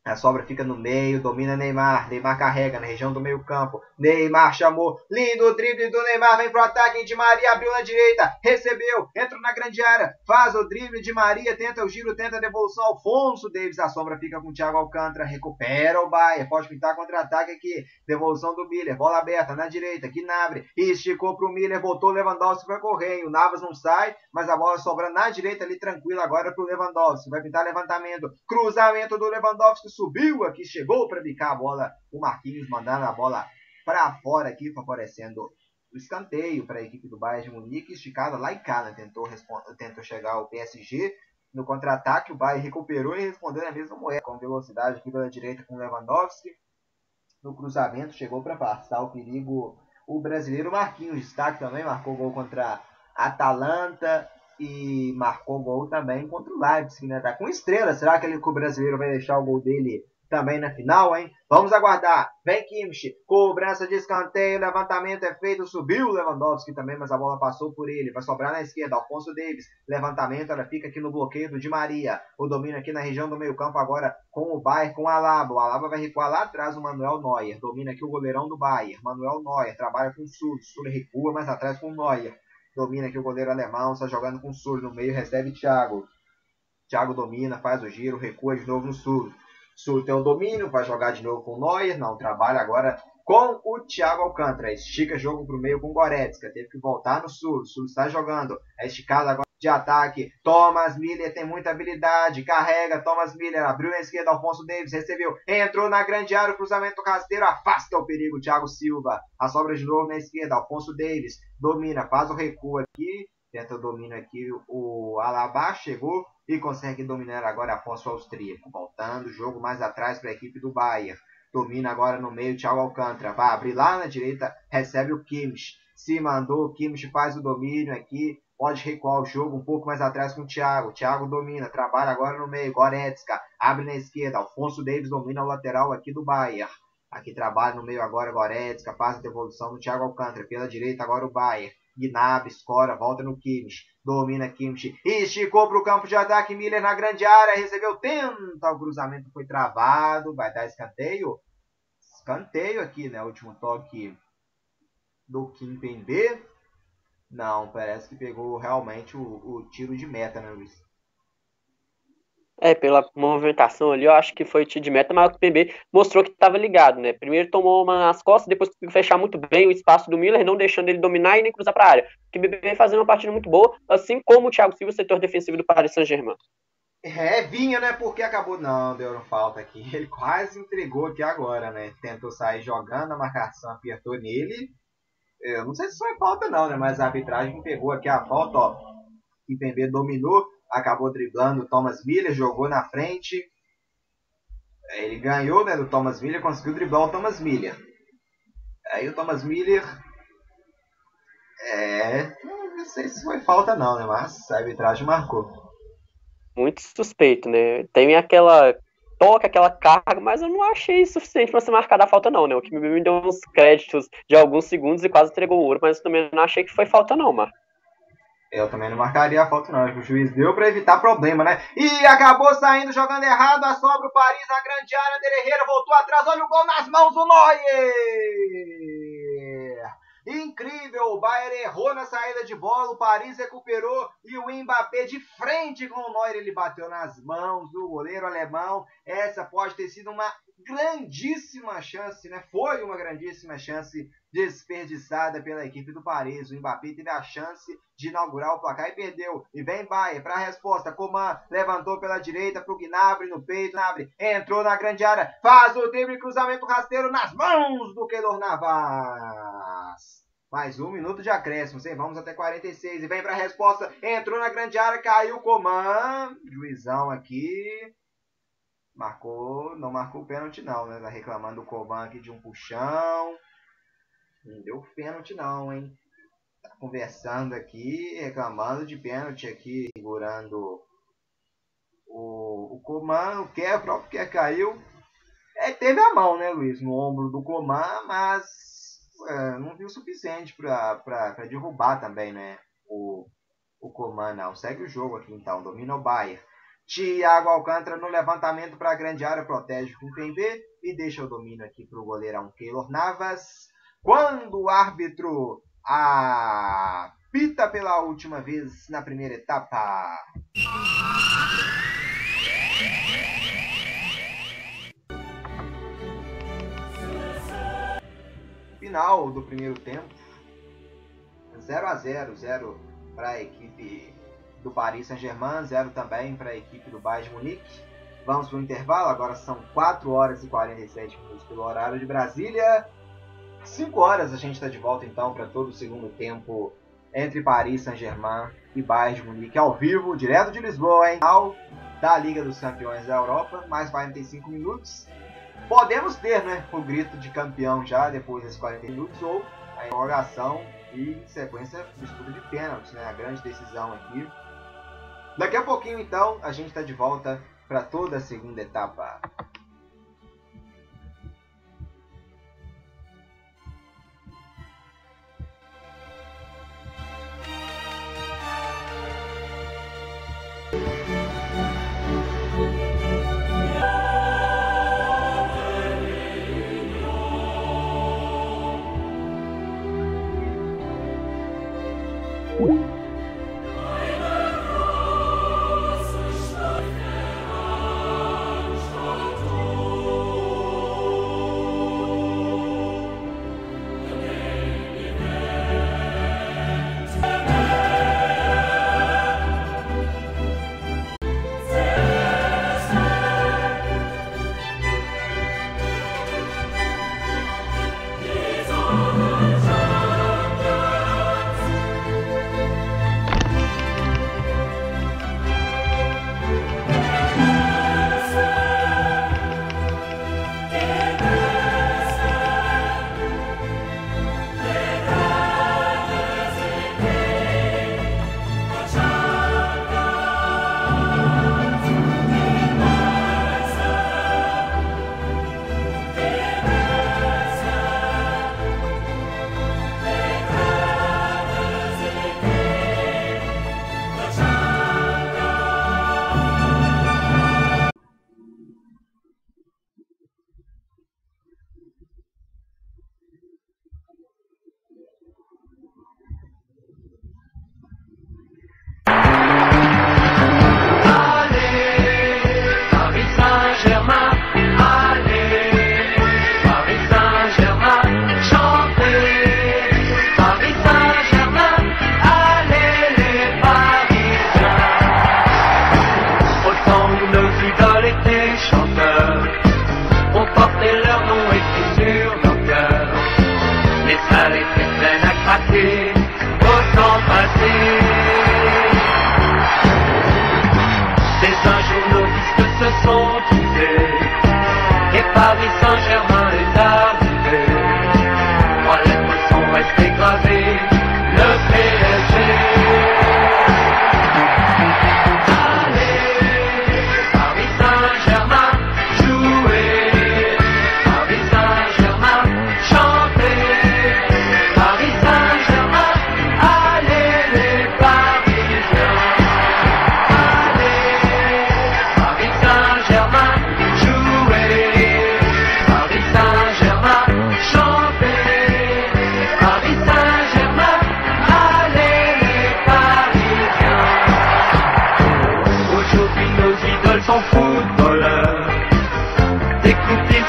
A sobra fica no meio, domina Neymar. Neymar carrega na região do meio campo. Neymar chamou. Lindo drible do Neymar. Vem pro ataque. De Maria abriu na direita. Recebeu. Entra na grande área. Faz o drible de Maria. Tenta o giro. Tenta a devolução. Alfonso Davis. A sombra fica com o Thiago Alcântara. Recupera o Bayern. Pode pintar contra-ataque aqui. Devolução do Miller. Bola aberta na direita. Gnabry. Esticou pro Miller. Voltou Lewandowski para correr. O Navas não sai. Mas a bola sobra na direita ali tranquila agora pro Lewandowski. Vai pintar levantamento. Cruzamento do Lewandowski subiu aqui, chegou para bicar a bola. O Marquinhos mandando a bola para fora aqui, favorecendo o escanteio para a equipe do Bayern de Munique. Esticada lá e cá, né? tentou, tentou chegar ao PSG. No contra-ataque, o Bayern recuperou e respondeu na mesma moeda, com velocidade aqui pela direita com o Lewandowski. No cruzamento, chegou para passar o perigo o brasileiro Marquinhos. Destaque também, marcou gol contra Atalanta e marcou gol também contra o Leipzig, né? Tá com estrela. Será que, ele, o brasileiro vai deixar o gol dele também na final, hein? Vamos aguardar. Vem Kimmich, cobrança de escanteio, levantamento é feito, subiu o Lewandowski também, mas a bola passou por ele. Vai sobrar na esquerda, Alfonso Davis. Levantamento, ela fica aqui no bloqueio do Di Maria. O domínio aqui na região do meio campo agora com o Bayern, com o Alaba. O Alaba vai recuar lá atrás o Manuel Neuer. Domina aqui o goleirão do Bayern. Manuel Neuer trabalha com o Sul. Sul recua mais atrás com o Neuer. Domina aqui o goleiro alemão, está jogando com o Sul no meio, recebe Thiago. Thiago domina, faz o giro, recua de novo no Sul. Sul tem o domínio, vai jogar de novo com o Neuer, não, trabalha agora com o Thiago Alcântara. Estica jogo para o meio com o Goretzka, teve que voltar no Sul. O Sul está jogando, é esticado agora de ataque. Thomas Miller tem muita habilidade. Carrega. Thomas Miller abriu na esquerda. Alfonso Davis recebeu. Entrou na grande área. O cruzamento rasteiro. Afasta o perigo. Thiago Silva. A sobra de novo na esquerda. Alfonso Davis domina. Faz o recuo aqui. Tenta o domínio aqui. O Alaba chegou e consegue dominar agora Afonso Austríaco. Voltando. Jogo mais atrás para a equipe do Bayern. Domina agora no meio. Thiago Alcântara. Vai abrir lá na direita. Recebe o Kimmich. Se mandou. O Kimmich faz o domínio aqui pode recuar o jogo um pouco mais atrás com o Thiago. Thiago domina, trabalha agora no meio. Goretzka abre na esquerda. Alfonso Davis domina o lateral aqui do Bayern. Aqui trabalha no meio agora Goretzka, passa a devolução do Thiago Alcântara. Pela direita agora o Bayern. Gnabry, escora, volta no Kimmich. Domina Kimmich. Esticou para o campo de ataque. Miller na grande área. Recebeu, tenta. O cruzamento foi travado. Vai dar escanteio. Escanteio aqui, né? Último toque do Kim Pembe. Não, parece que pegou realmente o, o tiro de meta, né, Luiz? É, pela movimentação ali, eu acho que foi tiro de meta, mas o PB mostrou que estava ligado, né? Primeiro tomou uma nas costas, depois conseguiu fechar muito bem o espaço do Miller, não deixando ele dominar e nem cruzar para a área. O PB vem fazendo uma partida muito boa, assim como o Thiago Silva, setor defensivo do Paris Saint-Germain. É, vinha, né? Porque acabou. Não, deu falta aqui. Ele quase entregou aqui agora, né? Tentou sair jogando, a marcação apertou nele eu não sei se foi falta não, né? Mas a arbitragem pegou aqui a falta, ó. Kimpembe dominou, acabou driblando o Thomas Miller, jogou na frente. Ele ganhou, né, do Thomas Miller, conseguiu driblar o Thomas Miller. Aí o Thomas Miller é, não sei se foi falta não, né, mas a arbitragem marcou. Muito suspeito, né? Tem aquela toca aquela carga, mas eu não achei suficiente para ser marcada a falta, não, né? O que me deu uns créditos de alguns segundos e quase entregou o ouro, mas também não achei que foi falta, não, Mar. Eu também não marcaria a falta, não. O juiz deu para evitar problema, né? E acabou saindo jogando errado. A sobra o Paris na grande área. Derreira voltou atrás. Olha o gol nas mãos do Neuer! Incrível! O Bayern errou na saída de bola. O Paris recuperou. E o Mbappé de frente com o Neuer. Ele bateu nas mãos do goleiro alemão. Essa pode ter sido uma grandíssima chance, né? Foi uma grandíssima chance desperdiçada pela equipe do Paris. O Mbappé teve a chance de inaugurar o placar e perdeu. E vem Baia para a resposta. Coman levantou pela direita para o Gnabry no peito. Gnabry entrou na grande área. Faz o drible cruzamento rasteiro nas mãos do Keylor Navas. Mais um minuto de acréscimo, hein? Vamos até 46. E vem para a resposta. Entrou na grande área, caiu Coman. Juizão aqui. Marcou, não marcou pênalti não, né? Tá reclamando o Coman aqui de um puxão. Não deu pênalti não, hein? Tá conversando aqui, reclamando de pênalti aqui, segurando o, o Coman, o que é próprio que caiu. É, teve a mão, né, Luiz, no ombro do Coman, mas é, não viu o suficiente para derrubar também, né, o, o Coman. Segue o jogo aqui, então, domina o Bayern. Thiago Alcântara no levantamento para a grande área, protege com o PMB e deixa o domínio aqui para o goleirão Keylor Navas. Quando o árbitro apita pela última vez na primeira etapa. Final do primeiro tempo. 0 a 0 0 para a equipe do Paris Saint-Germain, 0 também para a equipe do Bayern Munique. Vamos para o intervalo, agora são 4 horas e 47 minutos pelo horário de Brasília. 5 horas a gente está de volta então para todo o segundo tempo entre Paris Saint-Germain e Bayern de Munique ao vivo, direto de Lisboa, hein? Ao da Liga dos Campeões da Europa, mais 45 minutos. Podemos ter, né, o grito de campeão já depois desses 40 minutos ou a interrogação e em sequência estudo de pênaltis, né, a grande decisão aqui. Daqui a pouquinho então a gente está de volta para toda a segunda etapa.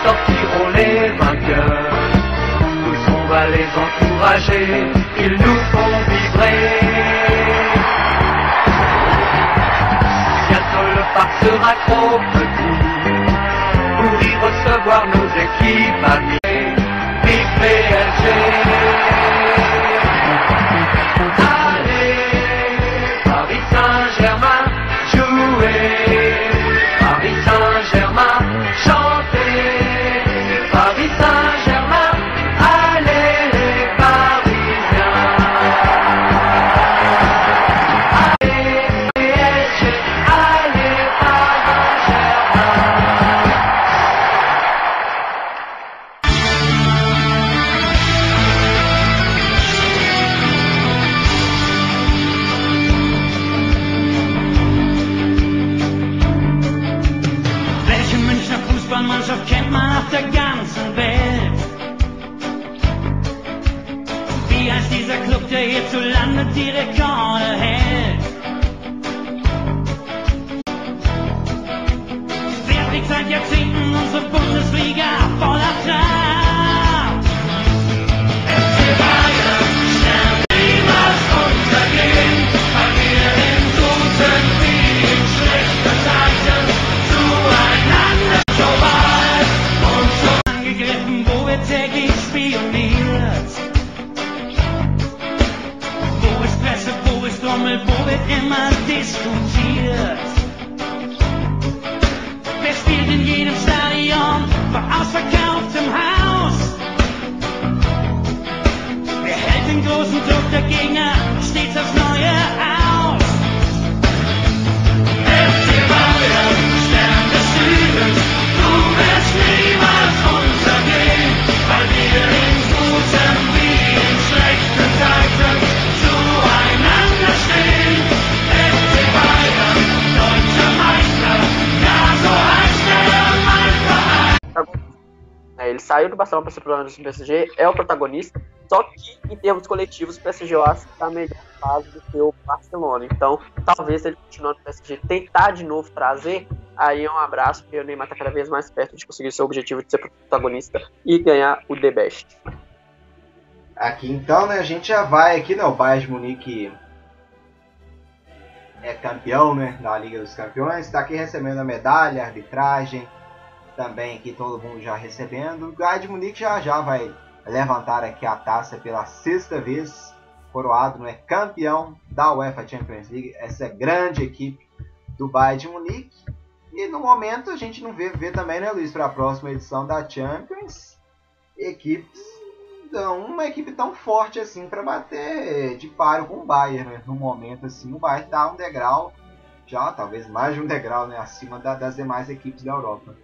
sortirons les vainqueurs. Tous on va les encourager, ils nous font vibrer. Bientôt le parc sera trop petit pour y recevoir nos équipes amies. Para ser protagonista do PSG, é o protagonista, só que em termos coletivos o PSG eu acho que está melhor fase do que o Barcelona. Então, talvez ele continuando no PSG, tentar de novo trazer, aí é um abraço, porque o Neymar está cada vez mais perto de conseguir seu objetivo de ser protagonista e ganhar o The Best. Aqui então, né, a gente já vai aqui, né, o Bayern de Munique é campeão, né, da Liga dos Campeões, está aqui recebendo a medalha, a arbitragem, também aqui todo mundo já recebendo. O Bayern Munique já já vai levantar aqui a taça pela sexta vez, coroado, né, campeão da UEFA Champions League, essa grande equipe do Bayern de Munique. E no momento a gente não vê, vê também, né, Luiz, para a próxima edição da Champions, equipes uma equipe tão forte assim para bater de páreo com o Bayern, né? No momento assim, o Bayern está um degrau já, talvez mais de um degrau, né, acima da- das demais equipes da Europa.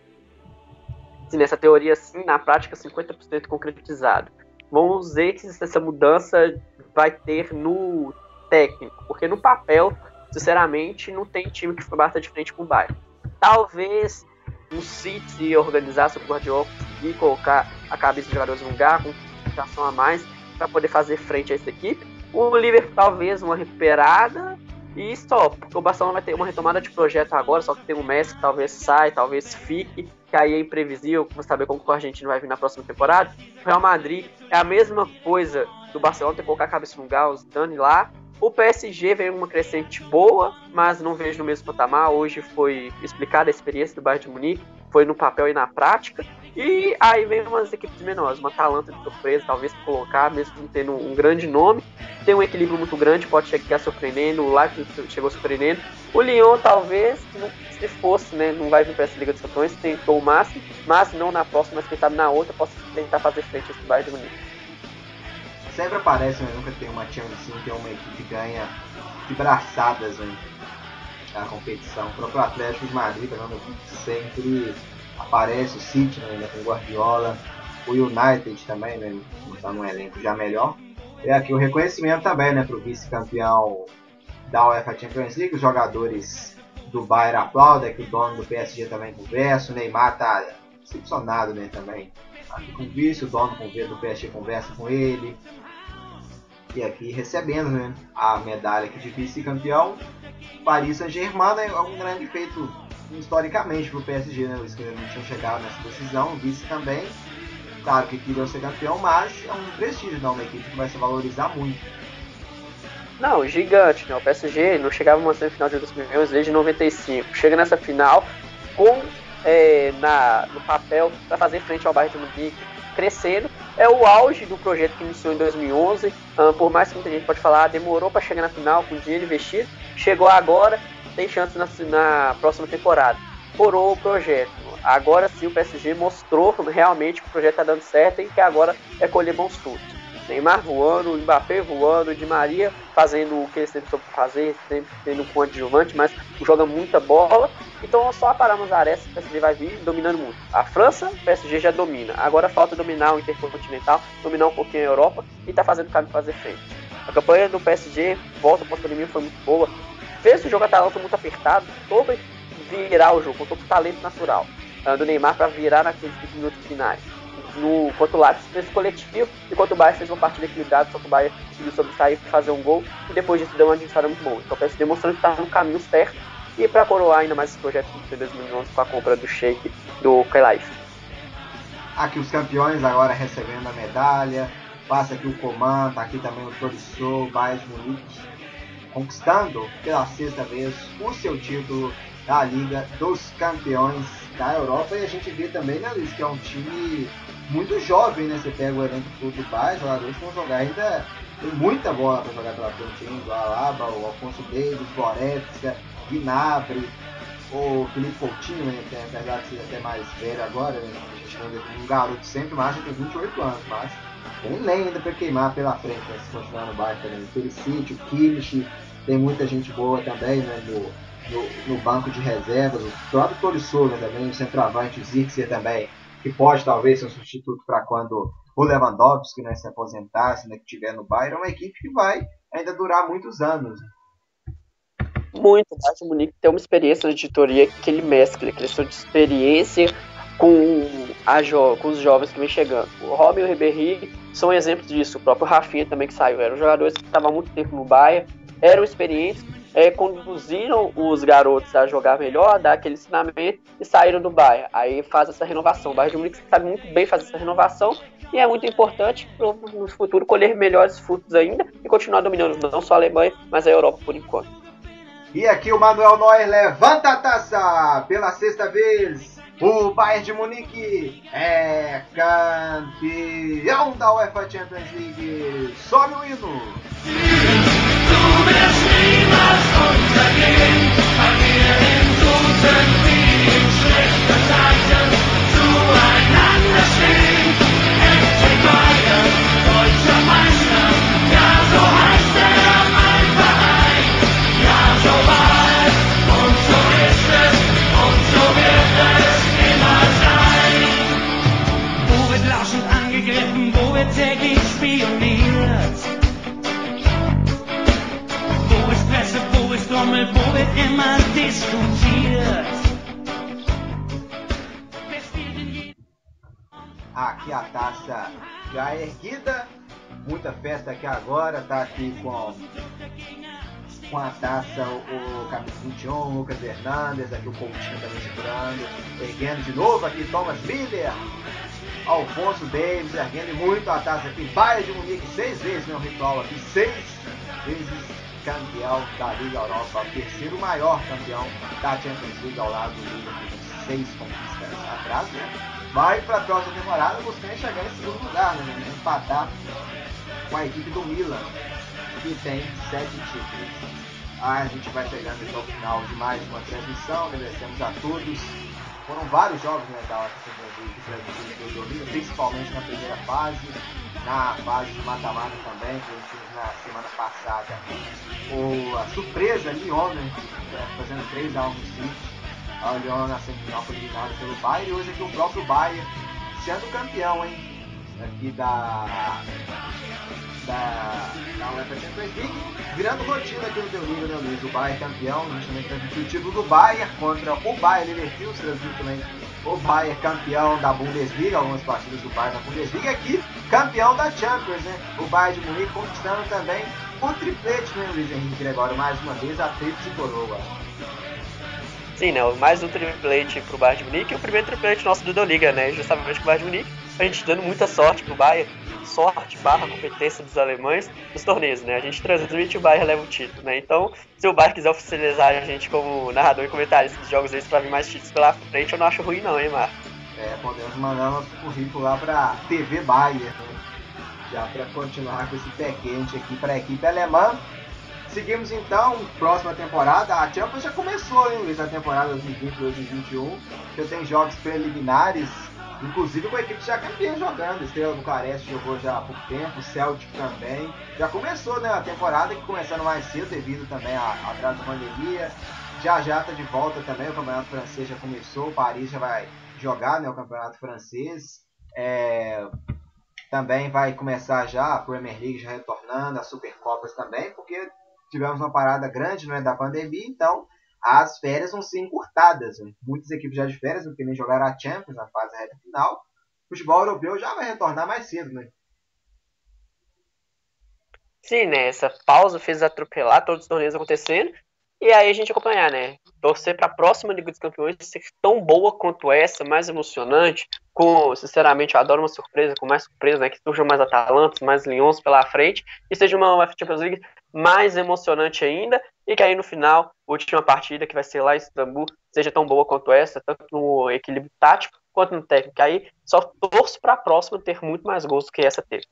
Sim, nessa teoria, sim, na prática, 50% concretizado. Vamos ver se essa mudança vai ter no técnico, porque no papel, sinceramente, não tem time que bata de frente com o Bayern. Talvez o City organizasse o Guardiola e colocar a cabeça dos jogadores no lugar, com concentração a mais, para poder fazer frente a essa equipe. O Liverpool, talvez, uma recuperada, e só, porque o Barcelona vai ter uma retomada de projeto agora, só que tem o Messi que talvez sai, talvez fique, que aí é imprevisível, vamos saber como o Argentino vai vir na próxima temporada. O Real Madrid é a mesma coisa do Barcelona, tem que colocar a cabeça no lugar, os Dani lá. O PSG vem uma crescente boa, mas não vejo no mesmo patamar. Hoje foi explicada a experiência do Bayern de Munique, foi no papel e na prática. E aí vem umas equipes menores, uma Atalanta de surpresa, talvez colocar, mesmo não tendo um grande nome. Tem um equilíbrio muito grande, pode chegar surpreendendo, o Leipzig chegou surpreendendo. O Lyon talvez, se fosse, né, não vai vir para essa Liga dos Campeões, tentou o máximo, mas não na próxima, mas quem sabe na outra, possa tentar fazer frente a esse Bayern de Munique. Sempre aparece, mas nunca tem uma Champions assim, que é uma equipe que ganha de braçadas né, na competição. O próprio Atlético de Madrid equipe que sempre aparece, o City né, ainda com Guardiola, o United também, né, está num elenco já melhor. E aqui o reconhecimento também né, para o vice-campeão da UEFA Champions League, os jogadores do Bayern aplaudem, que o dono do PSG também conversa, o Neymar tá decepcionado né, também aqui com o vice, o dono com o do PSG conversa com ele. E aqui recebendo né, a medalha aqui de vice-campeão. Paris Saint-Germain é um grande feito historicamente para o PSG, né? Que não tinham chegado nessa decisão, o vice também. Claro que queria ser campeão, mas é um prestígio, não, uma equipe que vai se valorizar muito. Não, gigante, né? O PSG não chegava numa semifinal de 2011 desde 95. Chega nessa final com é, na, no papel para fazer frente ao Bayern de Munique, crescendo. É o auge do projeto que iniciou em 2011. Ah, por mais que muita gente pode falar, demorou para chegar na final com dinheiro investido. Chegou agora, tem chance na, na próxima temporada. Corou o projeto. Agora sim o PSG mostrou realmente que o projeto está dando certo e que agora é colher bons frutos. Neymar voando, Mbappé voando, Di Maria fazendo o que ele sempre soube fazer, sempre tendo um adjuvante, mas joga muita bola. Então só a Paramos Ares, o PSG vai vir dominando muito. A França, o PSG já domina. Agora falta dominar o Intercontinental, dominar um pouquinho a Europa e tá fazendo o caminho fazer frente. A campanha do PSG, volta após a pandemia, foi muito boa. Fez o jogo Atalanta muito apertado, soube virar o jogo, com talento natural uh, do Neymar para virar naqueles 5 minutos finais no, quanto o Lápis fez coletivo, enquanto o Bayern fez uma partida equilibrada, só que o Bayern conseguiu sobressair e fazer um gol, e depois disso deu uma adversário muito bom. Então o PSG demonstrando que está no caminho certo, e para coroar ainda mais esse projeto de 2011 com a compra do Sheik do Kelaif. Aqui os campeões agora recebendo a medalha, passa aqui o Coman, tá aqui também o Tolisso, Bayern Munique, conquistando pela sexta vez o seu título da Liga dos Campeões da Europa, e a gente vê também, né Luiz, que é um time muito jovem, né? Você pega o elenco do Dubai, jogadores que vão jogar ainda. Tem muita bola para jogar pela frente. O Alaba, o Alfonso Davis, Goretzka, Gnabry, o Felipe Coutinho, né? Que apesar de ser até mais velho agora, né? A gente não um garoto sempre, mas tem 28 anos, mas tem lenha ainda para queimar pela frente, né? Se continuar no bairro também. O Felicite, o Kimmich, tem muita gente boa também, né? No, no, no banco de reservas, o próprio Tolisso, né, também, o centroavante, o Zirkzee também que pode talvez ser um substituto para quando o Lewandowski né, se aposentar, se né, estiver no Bayern, é uma equipe que vai ainda durar muitos anos. Muito, o Bayern Munique tem uma experiência de editoria que ele mescla, questão de experiência com, a jo com os jovens que vem chegando. O Robin e o Ribéry são exemplos disso, o próprio Rafinha também que saiu, eram jogadores que estavam há muito tempo no Bayern, eram experientes, é, conduziram os garotos a jogar melhor, dar aquele ensinamento e saíram do Bayern. Aí faz essa renovação. O Bayern de Munique sabe muito bem fazer essa renovação e é muito importante para no futuro colher melhores frutos ainda e continuar dominando não só a Alemanha, mas a Europa por enquanto. E aqui o Manuel Neuer levanta a taça pela sexta vez. O Bayern de Munique é campeão da UEFA Champions League. Sobe o hino. Aqui com, com a taça o, o camisa 21, Lucas Hernandes. Aqui o Coutinho também segurando. Erguendo de novo aqui Thomas Miller. Alfonso Davis erguendo muito a taça aqui. Bayern de Munique seis vezes meu ritual aqui. Seis vezes campeão da Liga Europa. O terceiro maior campeão da Champions League ao lado do Liverpool. Seis conquistas atrás, né? vai para a próxima temporada buscando chegar em segundo lugar, né? empatar com a equipe do Milan, que tem sete títulos. Ah, a gente vai chegando aqui ao final de mais uma transmissão, agradecemos a todos. Foram vários jogos né, da transmitidos pelo Milan, principalmente na primeira fase, na fase de mata-mata também, que a na semana passada. O, a surpresa Lyon, né, fazendo 3x1 no City. A Lyon na semifinal foi eliminada pelo Bayern e hoje aqui o próprio Bayern sendo campeão, hein? Aqui da. Da, da UEFA Champions League, virando rotina aqui no teu Liga, né, Luiz? O Bayern campeão, a gente também transmitiu o título do Bayern contra o Bayern Leverkusen, transmitiu também o Bayern campeão da Bundesliga, algumas partidas do Bayern na Bundesliga, aqui campeão da Champions, né? O Bayern de Munique conquistando também o triplete, né, Luiz Henrique Gregório, mais uma vez, a tríplice coroa. Sim, né? Mais um triplete pro Bayern de Munique e o primeiro triplete nosso do Liga, né? Justamente com o Bayern de Munique. a gente dando muita sorte pro Bayern, sorte barra competência dos alemães nos torneios, né? A gente transmite o Bayern leva o título, né? Então, se o Bayern quiser oficializar a gente como narrador e comentarista dos jogos deles pra vir mais títulos pela frente, eu não acho ruim não, hein, Marcos? É, podemos mandar nosso currículo lá pra TV Bayern, né? Já para continuar com esse pé quente aqui para a equipe alemã. Seguimos então, próxima temporada. A Champions já começou, hein, Luiz, a temporada 2020-2021. Já tem jogos preliminares, inclusive com a equipe já campeã jogando. Estrela Bucareste jogou já há pouco tempo, o Celtic também. Já começou né, a temporada, que começando mais cedo devido também à atraso da pandemia. Já já está de volta também, o Campeonato Francês já começou, o Paris já vai jogar né, o Campeonato Francês. É, também vai começar já a Premier League já retornando, as Supercopas também, porque tivemos uma parada grande não é, da pandemia, então as férias vão ser encurtadas. Né? Muitas equipes já de férias, porque nem jogaram a Champions na fase reta final. O futebol europeu já vai retornar mais cedo, né? Sim, né? Essa pausa fez atropelar todos os torneios acontecendo. E aí a gente acompanhar, né? Torcer para a próxima Liga dos Campeões ser tão boa quanto essa, mais emocionante. Com, sinceramente, eu adoro uma surpresa, com mais surpresa, né? Que surjam mais Atalantas, mais Lions pela frente. E seja uma UEFA Champions League mais emocionante ainda. E que aí no final, última partida, que vai ser lá em Istambul, seja tão boa quanto essa, tanto no equilíbrio tático quanto no técnico. Aí só torço para a próxima ter muito mais gosto que essa teve.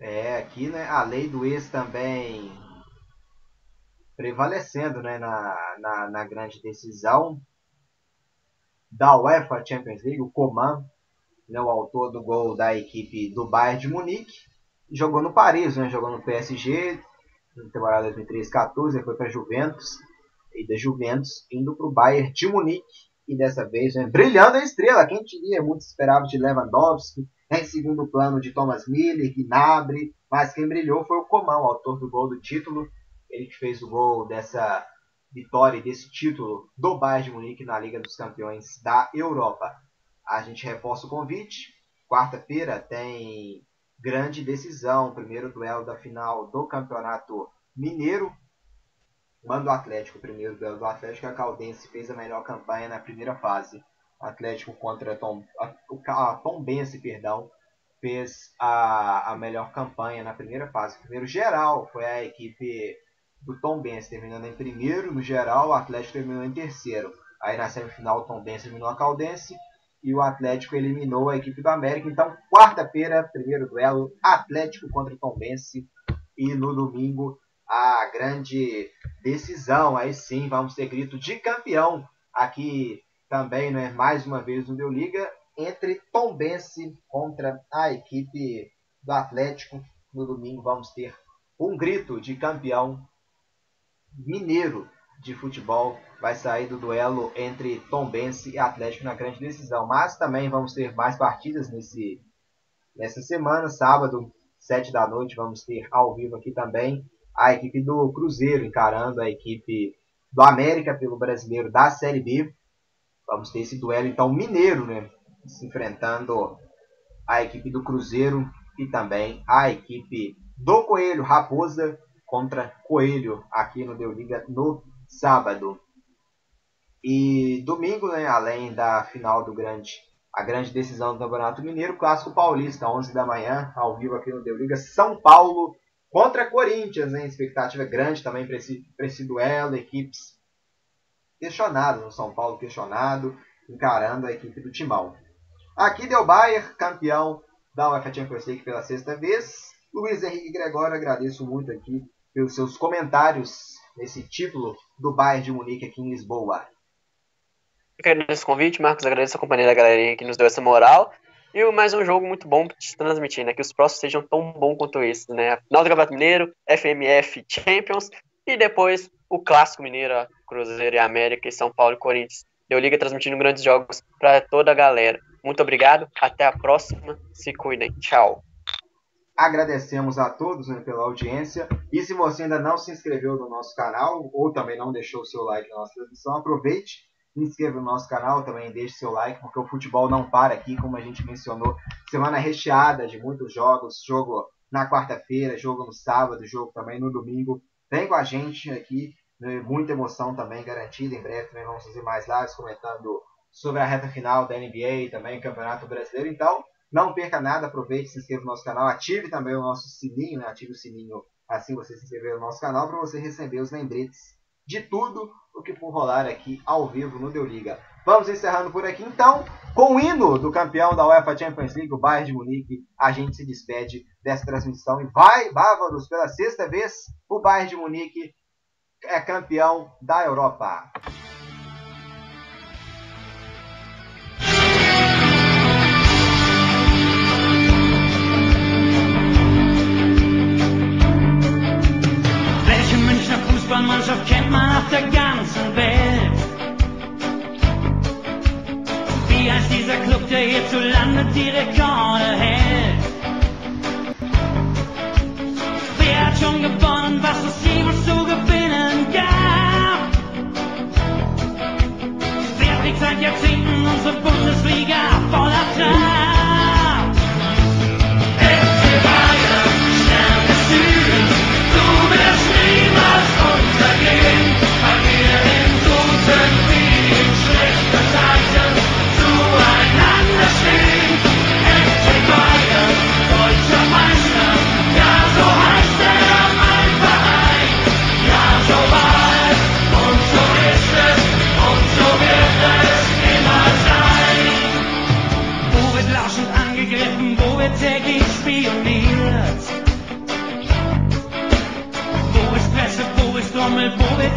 É, aqui, né? A lei do ex também prevalecendo né, na, na, na, grande decisão da UEFA Champions League, o Coman, né, o autor do gol da equipe do Bayern de Munique, jogou no Paris, né, jogou no PSG, na temporada 2013-14, foi para Juventus, e da Juventus indo para o Bayern de Munique, e dessa vez né, brilhando a estrela, quem diria, muito esperava de Lewandowski, em segundo plano de Thomas Miller, Gnabry, mas quem brilhou foi o Coman, o autor do gol do título, ele que fez o gol dessa vitória e desse título do Bayern de Munique na Liga dos Campeões da Europa. A gente reforça o convite. Quarta-feira tem grande decisão, primeiro duelo da final do Campeonato Mineiro. Manda o Atlético, primeiro duelo do Atlético. A Caldense fez a melhor campanha na primeira fase. Atlético contra Tom, a, a Tom Bense, perdão, fez a, a melhor campanha na primeira fase. Primeiro geral foi a equipe do Tom Benz terminando em primeiro no geral, o Atlético terminou em terceiro. Aí na semifinal o Tom Benz eliminou a Caldense e o Atlético eliminou a equipe do América. Então, quarta-feira, primeiro duelo, Atlético contra o Tom Benz e no domingo a grande decisão. Aí sim, vamos ter grito de campeão aqui também, né, mais uma vez no Deu Liga, entre Tom Benz contra a equipe do Atlético. No domingo vamos ter um grito de campeão mineiro de futebol vai sair do duelo entre Tombense e Atlético na grande decisão. Mas também vamos ter mais partidas nesse, nessa semana. Sábado, 7 da noite, vamos ter ao vivo aqui também a equipe do Cruzeiro encarando a equipe do América pelo brasileiro da Série B. Vamos ter esse duelo então mineiro, né? Se enfrentando a equipe do Cruzeiro e também a equipe do Coelho Raposa contra Coelho aqui no Deu Liga no sábado. E domingo, né, além da final do grande, a grande decisão do Campeonato Mineiro, Clássico Paulista, 11 da manhã, ao vivo aqui no Deu Liga, São Paulo contra Corinthians, né, expectativa grande também para esse, esse duelo, equipes questionadas, no São Paulo questionado, encarando a equipe do Timão. Aqui deu Bayern, campeão da UEFA Champions League pela sexta vez. Luiz Henrique Gregório, agradeço muito aqui pelos seus comentários nesse título do Bayern de Munique aqui em Lisboa. Eu quero agradecer convite, Marcos, agradeço a companhia da galerinha que nos deu essa moral. E mais um jogo muito bom para te transmitir, né? Que os próximos sejam tão bons quanto esse, né? Final do Campeonato Mineiro, FMF Champions e depois o Clássico Mineiro, Cruzeiro e América e São Paulo e Corinthians. Eu liga transmitindo grandes jogos para toda a galera. Muito obrigado, até a próxima, se cuidem, tchau. Agradecemos a todos né, pela audiência. E se você ainda não se inscreveu no nosso canal, ou também não deixou o seu like na nossa transmissão, aproveite, inscreva no nosso canal, também deixe seu like, porque o futebol não para aqui, como a gente mencionou. Semana recheada de muitos jogos, jogo na quarta-feira, jogo no sábado, jogo também no domingo. Vem com a gente aqui, né, muita emoção também garantida. Em breve também vamos fazer mais lives comentando sobre a reta final da NBA também Campeonato Brasileiro. Então, não perca nada, aproveite, se inscreva no nosso canal, ative também o nosso sininho, né? ative o sininho assim você se inscrever no nosso canal para você receber os lembretes de tudo o que for rolar aqui ao vivo no Deu Liga. Vamos encerrando por aqui então, com o hino do campeão da UEFA Champions League, o Bayern de Munique, a gente se despede dessa transmissão e vai, Bávaros, pela sexta vez, o Bayern de Munique é campeão da Europa. Kennt man auf der ganzen Welt? Wie heißt dieser Club, der hierzulande die Rekorde hält? Wer hat schon gewonnen, was es jemals zu gewinnen gab? Wer trägt seit Jahrzehnten unsere Bundesliga voller Trab?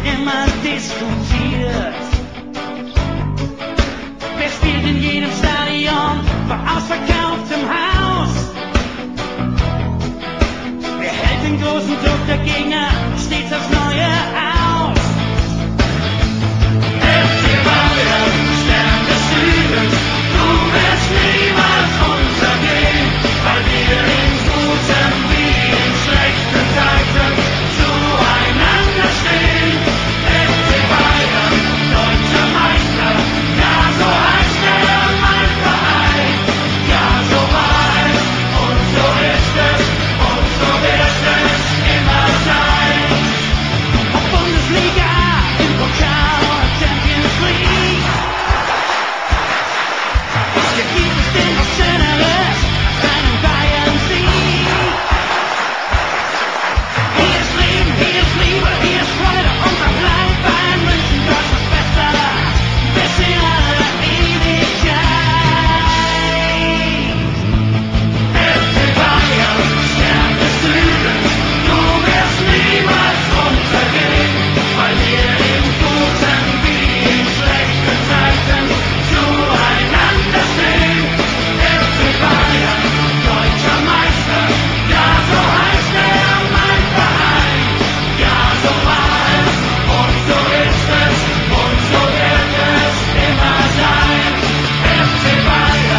immer diskutiert. Wer spielt in jedem Stadion vor ausverkauftem Haus? Wer hält den großen Druck der Gegner stets aufs Neue aus? FC Bayern, Stern des Südens, du bist